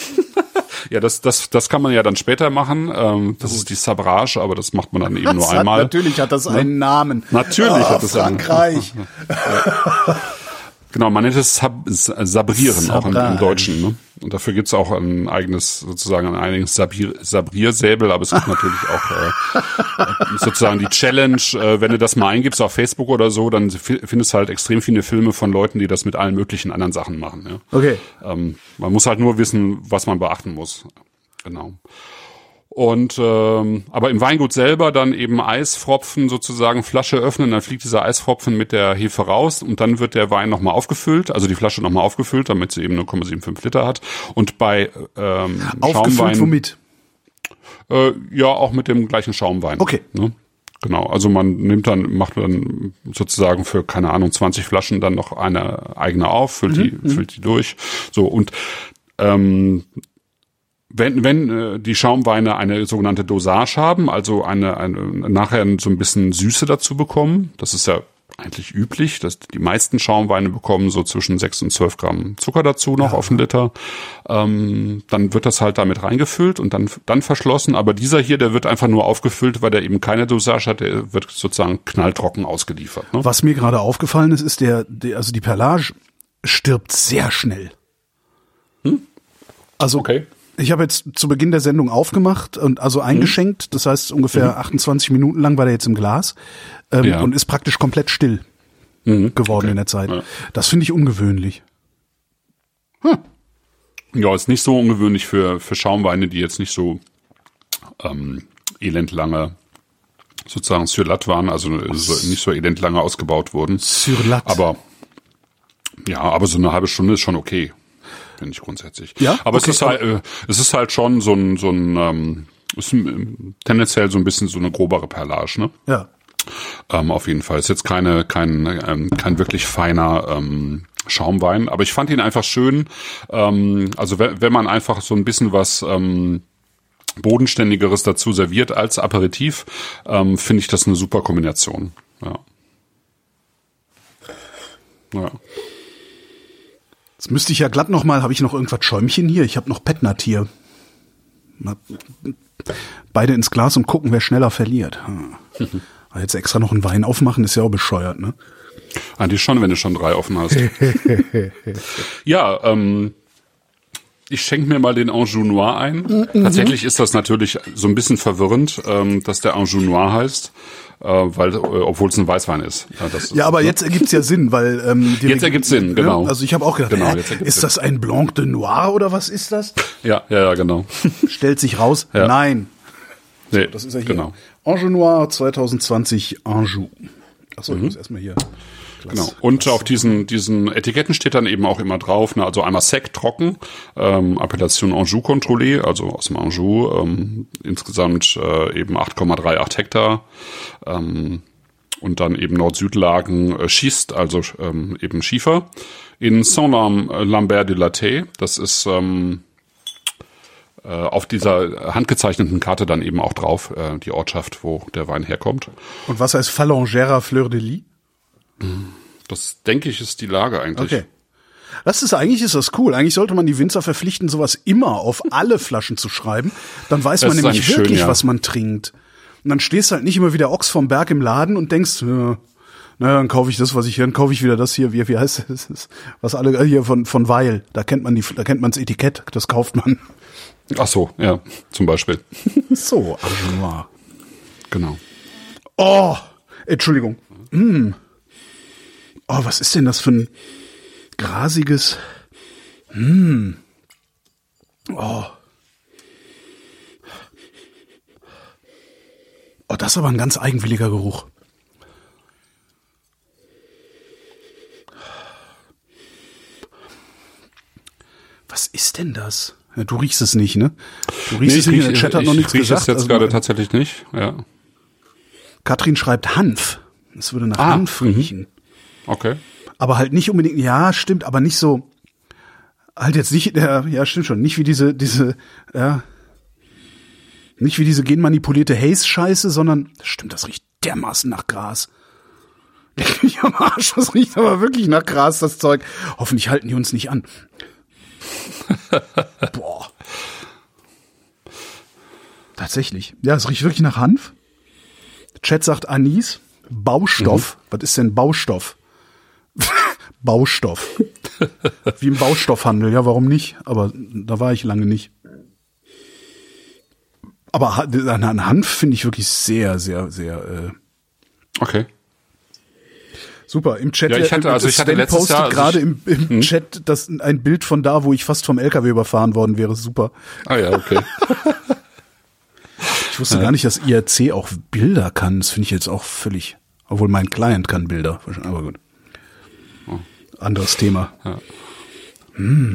ja, das, das, das kann man ja dann später machen. Ähm, das ist die Sabrage, aber das macht man dann eben das nur einmal. natürlich hat das einen Namen. Natürlich oh, hat das Frankreich. einen Namen. Genau, man nennt es Sab Sabrieren Sabra. auch im, im, Deutschen. Ne? Und dafür gibt's auch ein eigenes, sozusagen ein eigenes Sabir Sabriersäbel, aber es gibt natürlich auch äh, sozusagen die Challenge, äh, wenn du das mal eingibst auf Facebook oder so, dann findest du halt extrem viele Filme von Leuten, die das mit allen möglichen anderen Sachen machen. Ja? Okay. Ähm, man muss halt nur wissen, was man beachten muss. Genau. Und ähm, aber im Weingut selber dann eben Eisfropfen sozusagen Flasche öffnen, dann fliegt dieser Eisfropfen mit der Hefe raus und dann wird der Wein nochmal aufgefüllt, also die Flasche nochmal aufgefüllt, damit sie eben 0,75 Liter hat. Und bei ähm, aufgefüllt Schaumwein, womit? Äh, ja, auch mit dem gleichen Schaumwein. Okay. Ne? Genau, also man nimmt dann, macht dann sozusagen für, keine Ahnung, 20 Flaschen dann noch eine eigene auf, füllt mhm, die, füllt die durch. So, und ähm, wenn, wenn äh, die Schaumweine eine sogenannte Dosage haben, also eine, eine nachher so ein bisschen Süße dazu bekommen, das ist ja eigentlich üblich, dass die meisten Schaumweine bekommen so zwischen 6 und 12 Gramm Zucker dazu noch ja. auf einen Liter. Ähm, dann wird das halt damit reingefüllt und dann, dann verschlossen. Aber dieser hier, der wird einfach nur aufgefüllt, weil der eben keine Dosage hat, der wird sozusagen knalltrocken ausgeliefert. Ne? Was mir gerade aufgefallen ist, ist der, der, also die Perlage stirbt sehr schnell. Hm? Also okay. Ich habe jetzt zu Beginn der Sendung aufgemacht und also eingeschenkt. Mhm. Das heißt, ungefähr mhm. 28 Minuten lang war der jetzt im Glas ähm, ja. und ist praktisch komplett still mhm. geworden okay. in der Zeit. Ja. Das finde ich ungewöhnlich. Hm. Ja, ist nicht so ungewöhnlich für, für Schaumweine, die jetzt nicht so ähm, elend lange sozusagen sur lat waren, also so, nicht so elend lange ausgebaut wurden. Sur lat. Aber ja, aber so eine halbe Stunde ist schon okay, finde ich grundsätzlich. Ja? aber Okay, es ist halt, äh, es ist halt schon so ein so ein ähm, ist ein, tendenziell so ein bisschen so eine grobere Perlage, ne? Ja. Ähm, auf jeden Fall. Ist jetzt keine, kein, ähm, kein wirklich feiner ähm, Schaumwein, aber ich fand ihn einfach schön. Ähm, also wenn, wenn man einfach so ein bisschen was ähm, bodenständigeres dazu serviert als Aperitif, ähm, finde ich das eine super Kombination. Ja. Ja. Jetzt müsste ich ja glatt noch mal, habe ich noch irgendwas Schäumchen hier? Ich habe noch Petnat hier. Beide ins Glas und gucken, wer schneller verliert. Hm. Aber Jetzt extra noch einen Wein aufmachen, ist ja auch bescheuert, ne? Eigentlich schon, wenn du schon drei offen hast. ja, ähm, ich schenke mir mal den Anjou Noir ein. Tatsächlich ist das natürlich so ein bisschen verwirrend, ähm, dass der Anjou Noir heißt, weil, äh, obwohl es ein Weißwein ist. Ja, das Ja, aber ne? jetzt ergibt's ja Sinn, weil ähm, die Jetzt ergibt's Sinn, genau. Also ich habe auch gedacht, Genau, ergibt's ist das ein Blanc de Noir oder was ist das? Ja, ja, ja, genau. Stellt sich raus, Ja. nein, Nee, das ist ja hier. Genau. Anjou Noir 2020 Anjou. Achso, ich muss erstmal hier. Glas- Genau. Und auf diesen, diesen Etiketten steht dann eben auch immer drauf, ne, also einmal Sec trocken, ähm, Appellation Anjou Contrôlé, also aus dem Anjou, ähm, insgesamt äh, eben 8,38 Hektar. Ähm, und dann eben Nord-Süd-Lagen äh, schießt, also ähm, eben Schiefer. In Saint-Lambert de la Taye, das ist ähm, äh, auf dieser handgezeichneten Karte dann eben auch drauf, äh, die Ortschaft, wo der Wein herkommt. Und was heißt Phalangera Fleur de Lis? Das denke ich ist die Lage eigentlich. Okay. Das ist eigentlich ist das cool. Eigentlich sollte man die Winzer verpflichten, sowas immer auf alle Flaschen zu schreiben. Dann weiß Das man nämlich schön, wirklich, ja. was man trinkt. Und dann stehst du halt nicht immer wie der Ochs vom Berg im Laden und denkst, ja, naja, dann kaufe ich das, was ich hier, dann kaufe ich wieder das hier, wie, wie heißt das? Was alle äh, hier von von Weil, da kennt man die, da kennt man das Etikett, das kauft man. Ach so, ja, zum Beispiel. So, Argenoir. Genau. Oh, Entschuldigung. Mm. Oh, was ist denn das für ein grasiges? Mm. Oh. Oh, das ist aber ein ganz eigenwilliger Geruch. Was ist denn das? Ja, du riechst es nicht, ne? Du riechst es nicht, der Chat hat noch nichts riech gesagt. es jetzt also- gerade tatsächlich nicht. Ja. Katrin schreibt Hanf. Es würde nach Ah, Hanf mhm. riechen. Okay. Aber halt nicht unbedingt, ja, stimmt, aber nicht so, halt jetzt nicht, ja, ja, stimmt schon, nicht wie diese, diese, ja, nicht wie diese genmanipulierte Haze-Scheiße, sondern, stimmt, das riecht dermaßen nach Gras. Leck mich am Arsch, das riecht aber wirklich nach Gras, das Zeug. Hoffentlich halten die uns nicht an. Boah. Tatsächlich. Ja, es riecht wirklich nach Hanf. Chat sagt Anis. Baustoff. Was ist denn Baustoff? Baustoff. Wie im Baustoffhandel, ja, warum nicht? Aber da war ich lange nicht. Aber an Hanf finde ich wirklich sehr, sehr, sehr äh, Okay. super. Im Chat, Ja, ich hatte- also ich hatte Sven letztes postet Jahr, also gerade ich- im, im Chat das ein Bild von da, wo ich fast vom LKW überfahren worden wäre. Super. Ah ja, okay. Ich wusste gar nicht, dass IRC auch Bilder kann. Das finde ich jetzt auch völlig. Obwohl mein Client kann Bilder. Aber gut. Anderes Thema.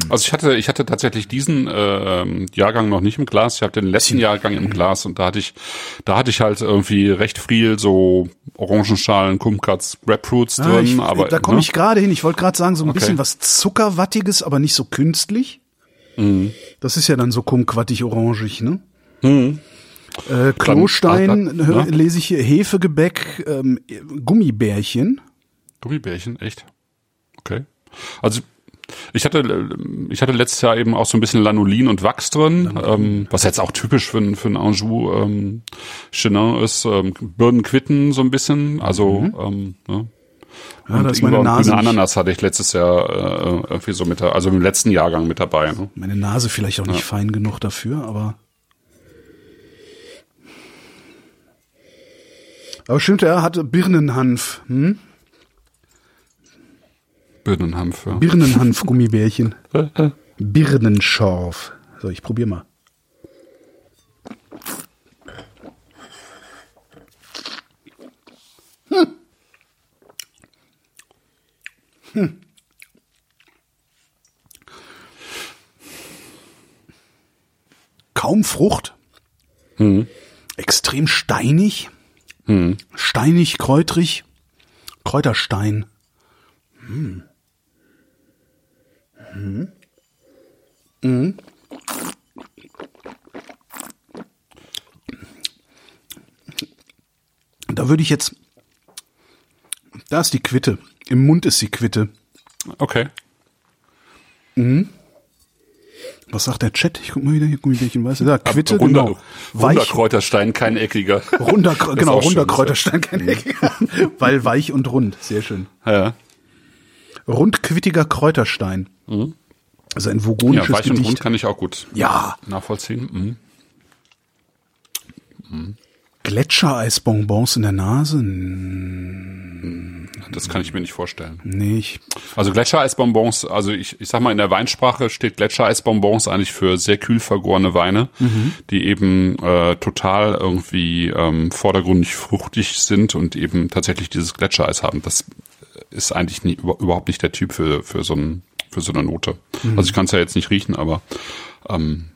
Also ich hatte, ich hatte tatsächlich diesen äh, Jahrgang noch nicht im Glas. Ich habe den letzten Jahrgang im Glas und da hatte ich, da hatte ich halt irgendwie recht viel so Orangenschalen, Kumquats, Grapefruits Ah, drin. ich, aber da komme ne? ich gerade hin. Ich wollte gerade sagen, so ein Okay. bisschen was Zuckerwattiges, aber nicht so künstlich. Mhm. Das ist ja dann so kumquattig orangig, ne? Äh, Klostein Dann- hör- ne? lese ich hier Hefegebäck, ähm, Gummibärchen. Gummibärchen, echt? Okay. Also ich hatte, ich hatte letztes Jahr eben auch so ein bisschen Lanolin und Wachs drin, ähm, was jetzt auch typisch für, ein- für ein Anjou ähm, Chenin ist. Ähm, Birnenquitten so ein bisschen, also ähm, ne? Ja, und da ist meine Nase. grüne Ananas hatte ich letztes Jahr äh, irgendwie so mit, also im letzten Jahrgang mit dabei. Ne? meine Nase vielleicht auch nicht fein genug dafür, aber. Aber stimmt, er hatte Birnenhanf. Hm? Birnenhanf. Ja. Birnenhanf-Gummibärchen. Birnenschorf. So, ich probiere mal. Hm. Hm. Kaum Frucht. Hm. Extrem steinig. Hm. Steinig, kräutrig. Kräuterstein. Hm. Hm. Mhm. Da würde ich jetzt. Da ist die Quitte. Im Mund ist die Quitte. Okay. Was sagt der Chat? Ich guck mal wieder, hier guck mal, welchen weiß. Ja, Quitte, Runder, genau. Weich, Runder Kräuterstein, kein eckiger. runder, genau, schön, runder ist Kräuterstein, kein Eckiger. Weil weich und rund. Sehr schön. Ja, Rundquittiger Kräuterstein. Also ein ja vogonisches weich und Gedicht. rund kann ich auch gut ja, nachvollziehen. Mhm. Gletschereisbonbons in der Nase? Das kann ich mir nicht vorstellen. Nee, ich, Also Gletschereisbonbons, also ich, ich sag mal, in der Weinsprache steht Gletschereisbonbons eigentlich für sehr kühl vergorene Weine, die eben äh, total irgendwie ähm, vordergründig fruchtig sind und eben tatsächlich dieses Gletschereis haben. Das ist eigentlich nie, über, überhaupt nicht der Typ für, für, so, ein, für so eine Note. Also ich kann es ja jetzt nicht riechen, aber ähm,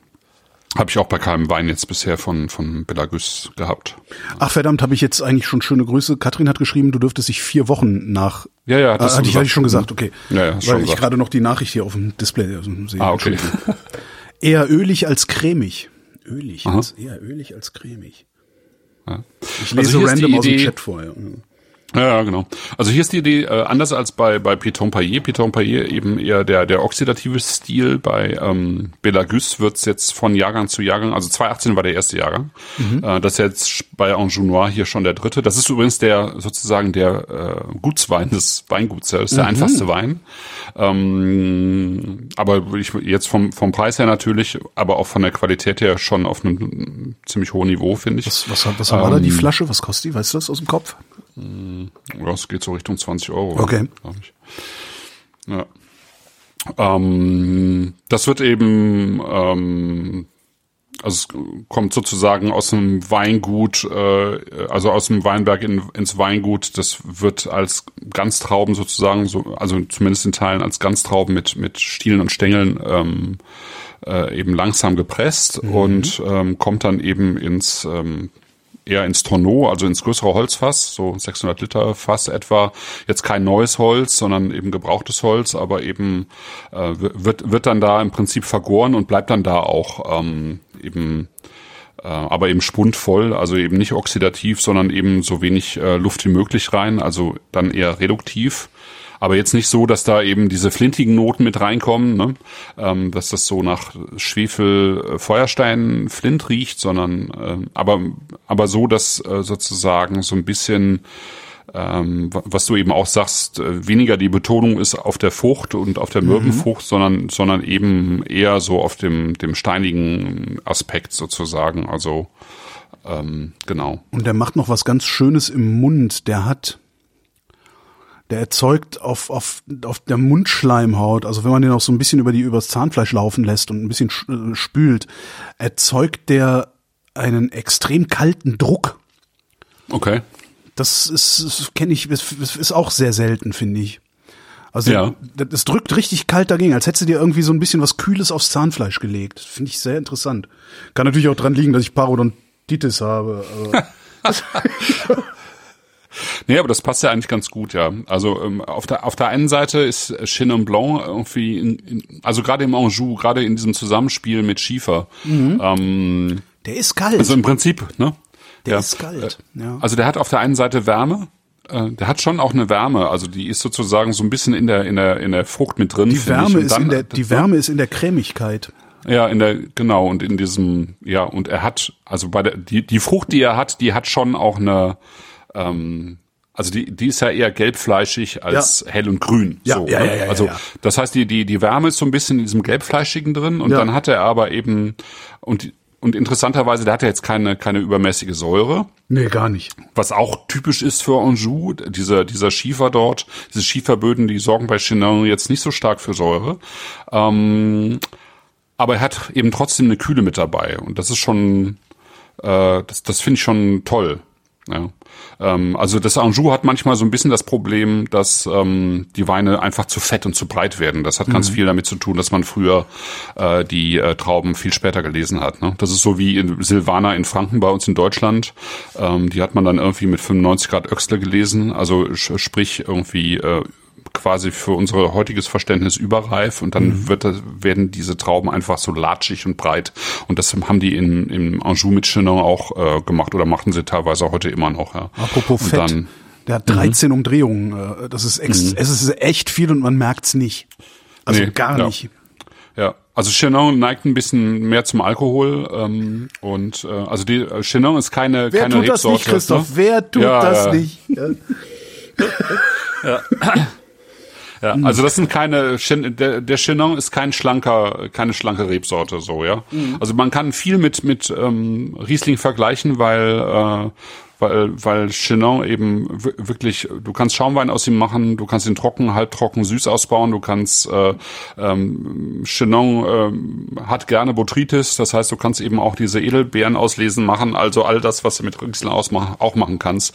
habe ich auch bei keinem Wein jetzt bisher von, von Belagus gehabt. ach verdammt, habe ich jetzt eigentlich schon schöne Grüße. Katrin hat geschrieben, du dürftest dich vier Wochen nach. Ja, ja, das hattest hatte ich, hatte ich schon gesagt, okay. Ja, ja, Weil schon ich gerade noch die Nachricht hier auf dem Display äh, sehe. Ah, okay. Eher ölig als cremig. Ölig, als, eher ölig als cremig. Ja. Ich Also lese die random aus dem Chat vor. Ja. Ja, ja, genau. Also hier ist die Idee äh, anders als bei bei Piton Paillet. Piton Paillet eben eher der der oxidative Stil. Bei ähm, Belagus wird's jetzt von Jahrgang zu Jahrgang, also 2018 war der erste Jahrgang. Äh, das ist jetzt bei Anjou Noir hier schon der dritte. Das ist übrigens der sozusagen der äh, Gutswein des Weinguts. Das ist der einfachste Wein. Ähm, aber ich jetzt vom vom Preis her natürlich, aber auch von der Qualität her schon auf einem ziemlich hohen Niveau finde ich. Was, was, was war da die Ähm, Flasche? Was kostet die? Weißt du das aus dem Kopf? Ja, es geht so Richtung 20 Euro. Okay. Ja. Ähm, das wird eben, ähm, also es kommt sozusagen aus dem Weingut, äh, also aus dem Weinberg in, ins Weingut. Das wird als Ganztrauben sozusagen, so, also zumindest in Teilen als Ganztrauben mit mit Stielen und Stängeln ähm, äh, eben langsam gepresst und ähm, kommt dann eben ins ähm, eher ins Tonneau, also ins größere Holzfass, so 600 Liter Fass etwa. Jetzt kein neues Holz, sondern eben gebrauchtes Holz, aber eben äh, wird wird dann da im Prinzip vergoren und bleibt dann da auch ähm, eben äh, aber eben spundvoll, also eben nicht oxidativ, sondern eben so wenig äh, Luft wie möglich rein, also dann eher reduktiv. Aber jetzt nicht so, dass da eben diese flintigen Noten mit reinkommen, ne? ähm, dass das so nach Schwefel, äh, Feuerstein, Flint riecht, sondern ähm, aber aber so, dass äh, sozusagen so ein bisschen ähm, wa- was du eben auch sagst, äh, weniger die Betonung ist auf der Frucht und auf der Mürbenfrucht, sondern sondern eben eher so auf dem dem steinigen Aspekt sozusagen. Also ähm, genau. Und der macht noch was ganz Schönes im Mund. Der hat, der erzeugt auf, auf, auf der Mundschleimhaut, also wenn man den auch so ein bisschen über die, übers Zahnfleisch laufen lässt und ein bisschen sch- äh, spült, erzeugt der einen extrem kalten Druck. Okay. Das ist, das kenne ich, das ist auch sehr selten, finde ich. Also Ja. das das drückt richtig kalt dagegen, als hättest du dir irgendwie so ein bisschen was Kühles aufs Zahnfleisch gelegt. Finde ich sehr interessant. Kann natürlich auch dran liegen, dass ich Parodontitis habe. Nee, aber das passt ja eigentlich ganz gut, ja. Also ähm, auf der auf der einen Seite ist Chenin Blanc irgendwie, in, in, also gerade im Anjou, gerade in diesem Zusammenspiel mit Schiefer. Ähm, der ist kalt. also im Prinzip, ne? der ja. ist kalt. Ja. Also der hat auf der einen Seite Wärme, äh, der hat schon auch eine Wärme, also die ist sozusagen so ein bisschen in der in der in der Frucht mit drin. Die. Wärme ist dann- in der, die? Wärme ist in der Cremigkeit. Ja, in der genau und in diesem ja und er hat also bei der die die Frucht, die er hat, die hat schon auch eine ähm, also die die ist ja eher gelbfleischig als hell und grün. Ja, so, ja, ne? ja, ja, also ja. das heißt die die die Wärme ist so ein bisschen in diesem gelbfleischigen drin und Ja. dann hat er aber eben und und interessanterweise, der hat ja jetzt keine keine übermäßige Säure Nee, gar nicht. was auch typisch ist für Anjou, dieser, dieser Schiefer dort, diese Schieferböden, die sorgen bei Chenin jetzt nicht so stark für Säure. Ähm, aber er hat eben trotzdem eine Kühle mit dabei. Und das ist schon, äh, das, das finde ich schon toll. Ja. Ähm, also das Anjou hat manchmal so ein bisschen das Problem, dass ähm, die Weine einfach zu fett und zu breit werden. Das hat mhm. ganz viel damit zu tun, dass man früher äh, die äh, Trauben viel später gelesen hat. Ne? Das ist so wie in Silvaner in Franken bei uns in Deutschland. Ähm, die hat man dann irgendwie mit 95 Grad Öxle gelesen, also sprich irgendwie äh, quasi für unser heutiges Verständnis überreif und dann mhm. wird, werden diese Trauben einfach so latschig und breit und das haben die in, im Anjou mit Chenin auch äh, gemacht oder machen sie teilweise heute immer noch. Ja. Apropos Fett, dann, der hat 13 mhm. Umdrehungen, äh, das ist, ex mhm. es ist echt viel und man merkt's nicht. Also nee, gar ja. nicht. Ja, also Chenin neigt ein bisschen mehr zum Alkohol ähm, und äh, also die äh, Chenin ist keine Wer keine tut das nicht, Christoph? Ne? Wer tut ja, das nicht? Ja. Ja. Mhm. also das sind keine, der, der Chenin ist kein schlanker, keine schlanke Rebsorte, so, ja. Mhm. Also man kann viel mit, mit ähm, Riesling vergleichen, weil, äh, weil, weil Chenin eben wirklich, du kannst Schaumwein aus ihm machen, du kannst ihn trocken, halbtrocken, süß ausbauen, du kannst, äh, ähm, Chenin äh, hat gerne Botrytis, das heißt, du kannst eben auch diese Edelbeeren auslesen machen, also all das, was du mit Riesling ausmachen, auch machen kannst.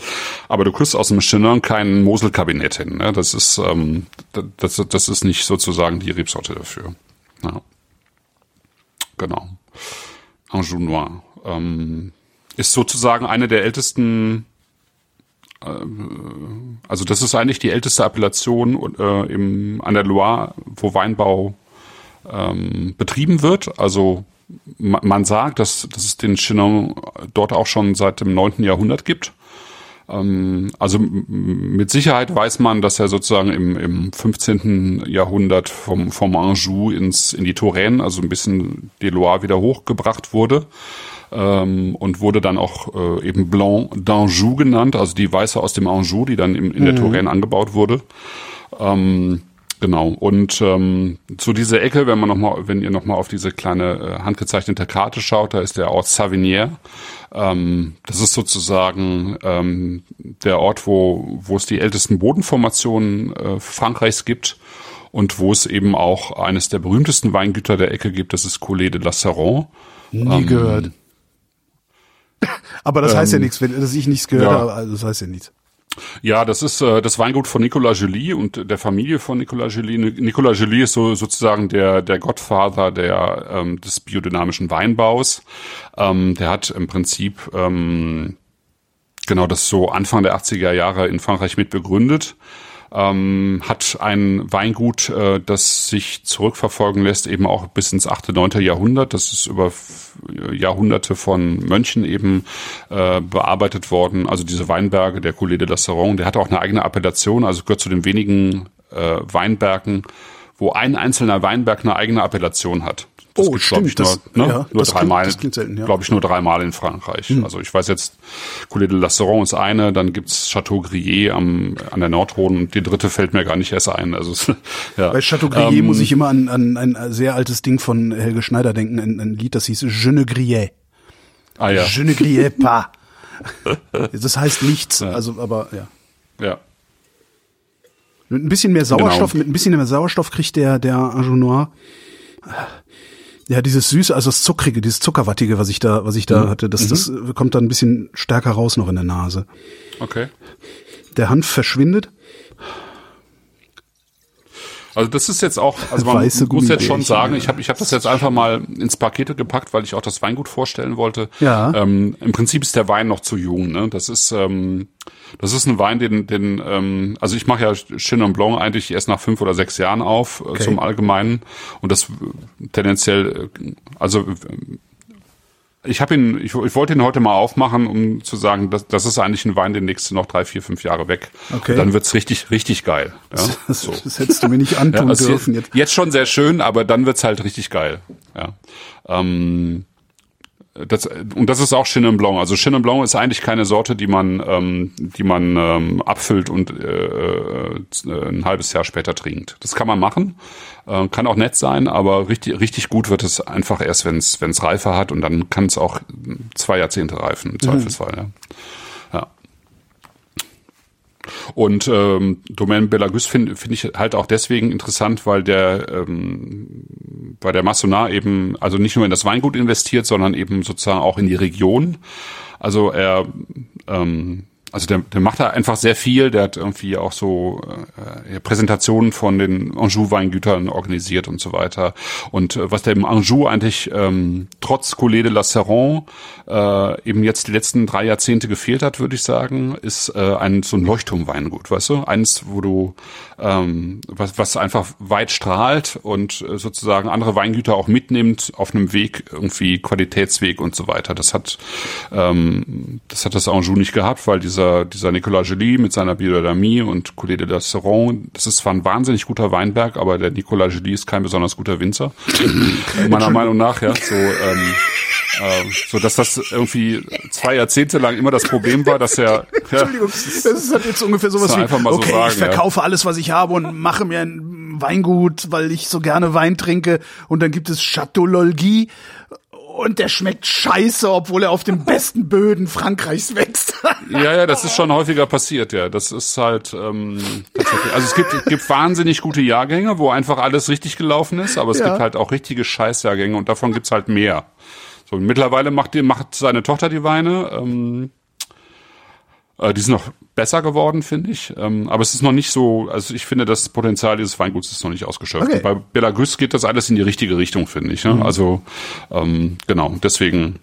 Aber du kriegst aus dem Chenin kein Moselkabinett hin, ne? das ist, ähm, das, das ist nicht sozusagen die Rebsorte dafür. Ja. Genau. Anjou Noir. Ähm, ist sozusagen eine der ältesten, äh, also das ist eigentlich die älteste Appellation äh, im, an der Loire, wo Weinbau ähm, betrieben wird. Also man sagt, dass, dass es den Chinon dort auch schon seit dem neunten Jahrhundert gibt. Ähm, also mit Sicherheit weiß man, dass er sozusagen im, im 15. Jahrhundert vom, vom Anjou ins, in die Touraine, also ein bisschen die Loire wieder hochgebracht wurde ähm, und wurde dann auch äh, eben Blanc d'Anjou genannt, also die Weiße aus dem Anjou, die dann in, in der mhm. Touraine angebaut wurde. Ähm, Genau. Und ähm, zu dieser Ecke, wenn man noch mal, wenn ihr nochmal auf diese kleine äh, handgezeichnete Karte schaut, da ist der Ort Savinier. Ähm, das ist sozusagen ähm, der Ort, wo, wo es die ältesten Bodenformationen äh, Frankreichs gibt und wo es eben auch eines der berühmtesten Weingüter der Ecke gibt. Das ist Collet de la Saron. Nie ähm, gehört. Aber das ähm, heißt ja ähm, nichts, wenn dass ich nichts gehört ja. habe, also das heißt ja nichts. Ja, das ist äh, das Weingut von Nicolas Joly und der Familie von Nicolas Joly. Nicolas Joly ist so sozusagen der der Gottvater der ähm, des biodynamischen Weinbaus. Ähm, der hat im Prinzip ähm, genau das so Anfang der 80er Jahre in Frankreich mit begründet ähm, hat ein Weingut, äh, das sich zurückverfolgen lässt, eben auch bis ins 8., 9. Jahrhundert. Das ist über Jahrhunderte von Mönchen eben äh, bearbeitet worden. Also diese Weinberge, der Coulet de la Saron, der hat auch eine eigene Appellation, also gehört zu den wenigen äh, Weinbergen, wo ein einzelner Weinberg eine eigene Appellation hat. Das oh, stimmt. Ich, das, nur, ne? ja, nur dreimal, ja. glaube ich, nur dreimal in Frankreich. Hm. Also ich weiß jetzt, Coulet de Lasseron ist eine, dann gibt's Chateau Grillé am, an der Nordrhone und die dritte fällt mir gar nicht erst ein. Also ja. Bei Chateau Grillé ähm, muss ich immer an, an ein sehr altes Ding von Helge Schneider denken, ein, ein Lied, das hieß Je ne grillais. Ah ja. Je ne grillais pas. das heißt nichts, ja. also aber ja. Ja. Mit ein bisschen mehr Sauerstoff, genau. mit ein bisschen mehr Sauerstoff kriegt der der Anjou Noir ja, dieses Süße, also das Zuckrige, dieses Zuckerwattige, was ich da, was ich da mhm. hatte, das, mhm. das kommt dann ein bisschen stärker raus noch in der Nase. Okay. Der Hanf verschwindet. Also das ist jetzt auch, also man Weiße muss jetzt schon sagen, ich habe ich hab das jetzt einfach mal ins Pakete gepackt, weil ich auch das Weingut vorstellen wollte. Ja. Ähm, Im Prinzip ist der Wein noch zu jung. Ne? Das ist ähm, das ist ein Wein, den, den ähm, also ich mache ja Chenin Blanc eigentlich erst nach fünf oder sechs Jahren auf äh, okay. zum Allgemeinen und das tendenziell, äh, also ich habe ihn, ich, ich wollte ihn heute mal aufmachen, um zu sagen, das, das ist eigentlich ein Wein, den nächste noch drei, vier, fünf Jahre weg. Okay. Und dann wird's richtig, richtig geil. Ja, das, so. das hättest du mir nicht antun ja, also dürfen jetzt, jetzt. schon sehr schön, aber dann wird's halt richtig geil. Ja. Ähm, das, und das ist auch Chenin Blanc. Also Chenin Blanc ist eigentlich keine Sorte, die man, ähm, die man ähm, abfüllt und äh, äh, ein halbes Jahr später trinkt. Das kann man machen, äh, kann auch nett sein, aber richtig, richtig gut wird es einfach erst, wenn es Reife hat und dann kann es auch zwei Jahrzehnte reifen im mhm. Zweifelsfall. Mhm. Ja. ja. Und ähm, Domaine Belagus finde find ich halt auch deswegen interessant, weil der ähm, weil der Massonat eben also nicht nur in das Weingut investiert, sondern eben sozusagen auch in die Region. Also er ähm, also der, der macht da einfach sehr viel. Der hat irgendwie auch so äh, Präsentationen von den Anjou-Weingütern organisiert und so weiter. Und äh, was der im Anjou eigentlich ähm, trotz Collet de la Serron äh, eben jetzt die letzten drei Jahrzehnte gefehlt hat, würde ich sagen, ist äh, ein so ein Leuchtturmweingut, weißt du? Eins, wo du ähm, was, was einfach weit strahlt und äh, sozusagen andere Weingüter auch mitnimmt auf einem Weg, irgendwie Qualitätsweg und so weiter. Das hat ähm, das hat das Anjou nicht gehabt, weil dieser dieser, dieser Nicolas Joly mit seiner Biodynamie und Coulée de la Seron, das ist zwar ein wahnsinnig guter Weinberg, aber der Nicolas Joly ist kein besonders guter Winzer. meiner Meinung nach, ja, so, ähm, äh, so dass das irgendwie zwei Jahrzehnte lang immer das Problem war, dass er. Ja, Entschuldigung, das ist halt jetzt ungefähr sowas wie, einfach mal okay, so sagen, ich verkaufe ja. alles, was ich habe und mache mir ein Weingut, weil ich so gerne Wein trinke und dann gibt es Chateau Lolgy und der schmeckt scheiße, obwohl er auf den besten Böden Frankreichs wächst. ja, ja, das ist schon häufiger passiert, ja. Das ist halt ähm, tatsächlich. Also es gibt, gibt wahnsinnig gute Jahrgänge, wo einfach alles richtig gelaufen ist, aber es ja. gibt halt auch richtige Scheißjahrgänge und davon gibt's halt mehr. So, mittlerweile macht, die, macht seine Tochter die Weine. Ähm, äh, die sind noch besser geworden, finde ich. Ähm, aber es ist noch nicht so, also ich finde, das Potenzial dieses Weinguts ist noch nicht ausgeschöpft. Okay. Bei Belagus geht das alles in die richtige Richtung, finde ich. Ne? Mhm. Also ähm, genau, deswegen